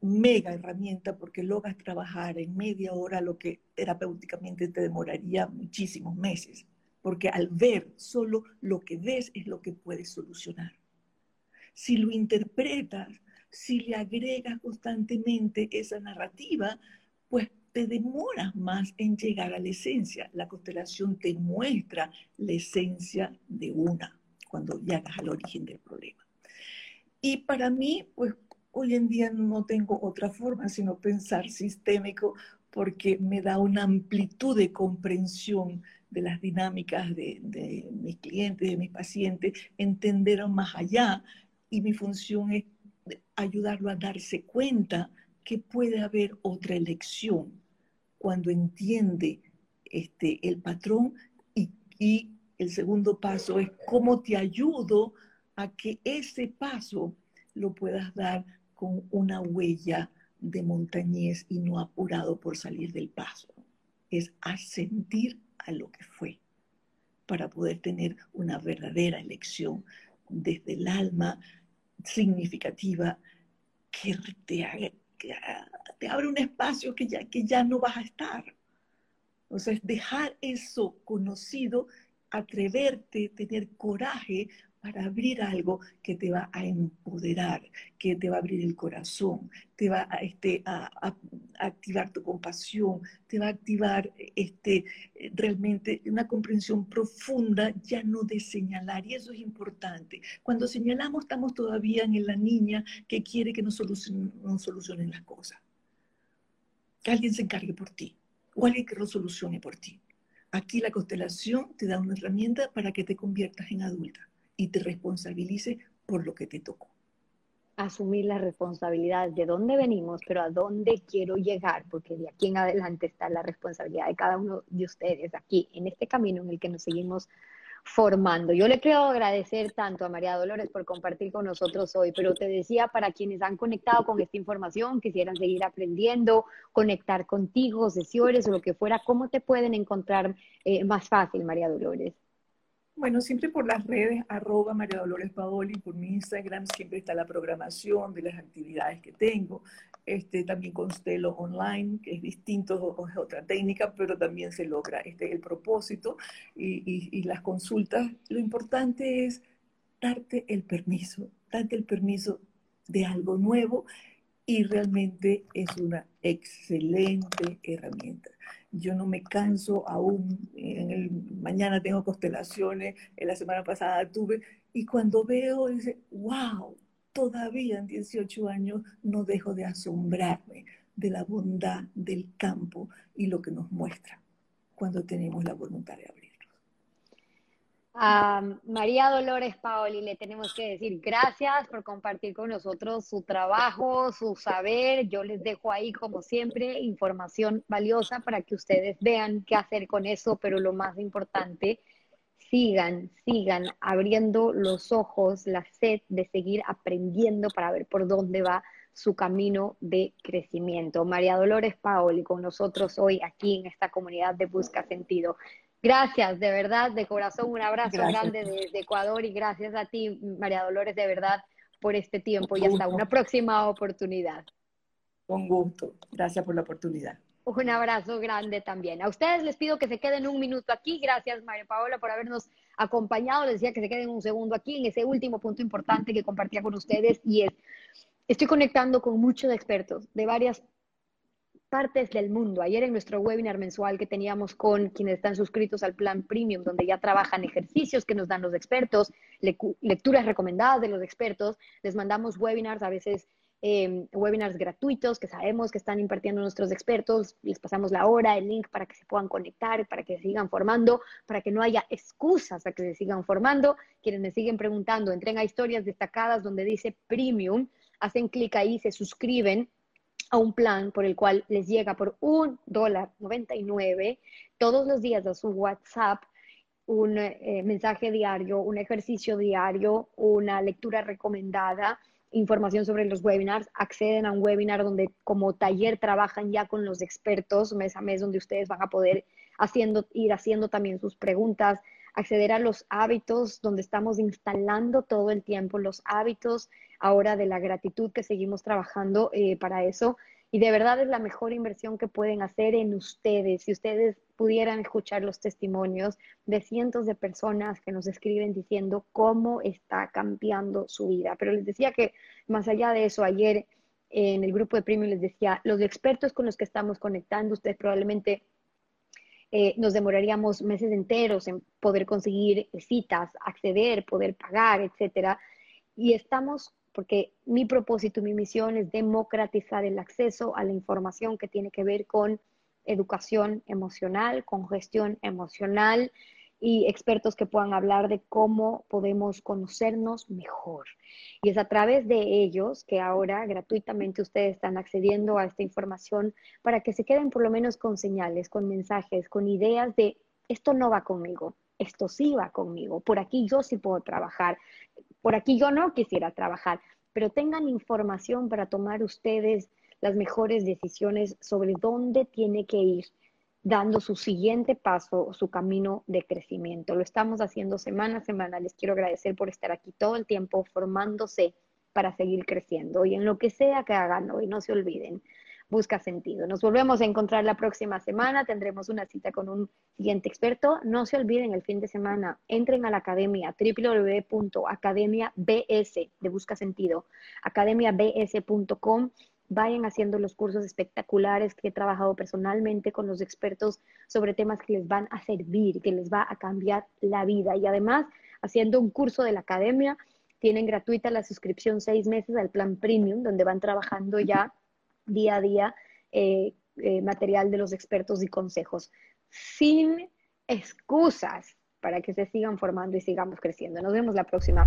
mega herramienta, porque logras trabajar en media hora lo que terapéuticamente te demoraría muchísimos meses, porque al ver solo lo que ves es lo que puedes solucionar. Si lo interpretas, si le agregas constantemente esa narrativa, pues te demoras más en llegar a la esencia. La constelación te muestra la esencia de una cuando llegas al origen del problema. Y para mí, pues hoy en día no tengo otra forma sino pensar sistémico porque me da una amplitud de comprensión de las dinámicas de, mis clientes, de mis pacientes, entender más allá y mi función es ayudarlo a darse cuenta que puede haber otra elección cuando entiende este, el patrón y, el segundo paso es cómo te ayudo a que ese paso lo puedas dar con una huella de montañés y no apurado por salir del paso. Es asentir a lo que fue para poder tener una verdadera elección desde el alma significativa que te, te abre un espacio que ya, que ya no vas a estar. O sea, es dejar eso conocido, atreverte, tener coraje para abrir algo que te va a empoderar, que te va a abrir el corazón, te va a, este, a, activar tu compasión, te va a activar este, realmente una comprensión profunda, ya no de señalar, y eso es importante. Cuando señalamos estamos todavía en la niña que quiere que nos solucionen, nos solucionen las cosas. Que alguien se encargue por ti, o alguien que lo solucione por ti. Aquí la constelación te da una herramienta para que te conviertas en adulta y te responsabilice por lo que te tocó. Asumir la responsabilidad de dónde venimos, pero a dónde quiero llegar, porque de aquí en adelante está la responsabilidad de cada uno de ustedes aquí, en este camino en el que nos seguimos formando. Yo le quiero agradecer tanto a María Dolores por compartir con nosotros hoy, pero te decía, para quienes han conectado con esta información, quisieran seguir aprendiendo, conectar contigo, sesiones o lo que fuera, ¿cómo te pueden encontrar eh, más fácil, María Dolores? Bueno, siempre por las redes, arroba María Dolores Paoli, por mi Instagram siempre está la programación de las actividades que tengo. Este, también constelo online, que es distinto, es otra técnica, pero también se logra este, el propósito y, y las consultas. Lo importante es darte el permiso, darte el permiso de algo nuevo y realmente es una excelente herramienta yo no me canso aún, mañana tengo constelaciones, en la semana pasada tuve, y cuando veo, dice, wow, todavía en 18 años no dejo de asombrarme de la bondad del campo y lo que nos muestra cuando tenemos la voluntad de abrir. A María Dolores Paoli le tenemos que decir gracias por compartir con nosotros su trabajo, su saber. Yo les dejo ahí, como siempre, información valiosa para que ustedes vean qué hacer con eso, pero lo más importante, sigan, sigan abriendo los ojos, la sed de seguir aprendiendo para ver por dónde va su camino de crecimiento. María Dolores Paoli con nosotros hoy aquí en esta comunidad de Busca Sentido. Gracias, de verdad, de corazón, un abrazo grande desde Ecuador y gracias a ti, María Dolores, de verdad, por este tiempo y hasta una próxima oportunidad. Con gusto, gracias por la oportunidad. Un abrazo grande también. A ustedes les pido que se queden un minuto aquí. Gracias, María Paola, por habernos acompañado. Les decía que se queden un segundo aquí en ese último punto importante que compartía con ustedes y es, estoy conectando con muchos expertos de varias partes del mundo. Ayer en nuestro webinar mensual que teníamos con quienes están suscritos al plan premium, donde ya trabajan ejercicios que nos dan los expertos, lecturas recomendadas de los expertos, les mandamos webinars a veces Em, webinars gratuitos que sabemos que están impartiendo nuestros expertos. Les pasamos la hora, el link para que se puedan conectar, para que se sigan formando, para que no haya excusas para que se sigan formando. Quienes me siguen preguntando, entren a historias destacadas donde dice premium, hacen clic ahí, se suscriben a un plan por el cual les llega por un dólar 99 todos los días a su WhatsApp un eh, mensaje diario, un ejercicio diario, una lectura recomendada información sobre los webinars, acceden a un webinar donde como taller trabajan ya con los expertos mes a mes, donde ustedes van a poder haciendo, ir haciendo también sus preguntas, acceder a los hábitos, donde estamos instalando todo el tiempo los hábitos ahora de la gratitud que seguimos trabajando eh, para eso y de verdad es la mejor inversión que pueden hacer en ustedes. Si ustedes pudieran escuchar los testimonios de cientos de personas que nos escriben diciendo cómo está cambiando su vida. Pero les decía que más allá de eso, ayer en el grupo de Premium les decía, los expertos con los que estamos conectando, ustedes probablemente eh, nos demoraríamos meses enteros en poder conseguir citas, acceder, poder pagar, etcétera. Y estamos porque mi propósito, mi misión es democratizar el acceso a la información que tiene que ver con educación emocional, con gestión emocional y expertos que puedan hablar de cómo podemos conocernos mejor. Y es a través de ellos que ahora gratuitamente ustedes están accediendo a esta información para que se queden por lo menos con señales, con mensajes, con ideas de esto no va conmigo, esto sí va conmigo, por aquí yo sí puedo trabajar, por aquí yo no quisiera trabajar, pero tengan información para tomar ustedes las mejores decisiones sobre dónde tiene que ir dando su siguiente paso, su camino de crecimiento. Lo estamos haciendo semana a semana. Les quiero agradecer por estar aquí todo el tiempo formándose para seguir creciendo y en lo que sea que hagan hoy, no se olviden busca sentido. Nos volvemos a encontrar la próxima semana, tendremos una cita con un siguiente experto. No se olviden el fin de semana, entren a la academia www.academiabs de Busca Sentido, academiabs.com. Vayan haciendo los cursos espectaculares que he trabajado personalmente con los expertos sobre temas que les van a servir, que les va a cambiar la vida. Y además, haciendo un curso de la academia, tienen gratuita la suscripción seis meses al plan premium, donde van trabajando ya día a día eh, eh, material de los expertos y consejos, sin excusas para que se sigan formando y sigamos creciendo. Nos vemos la próxima.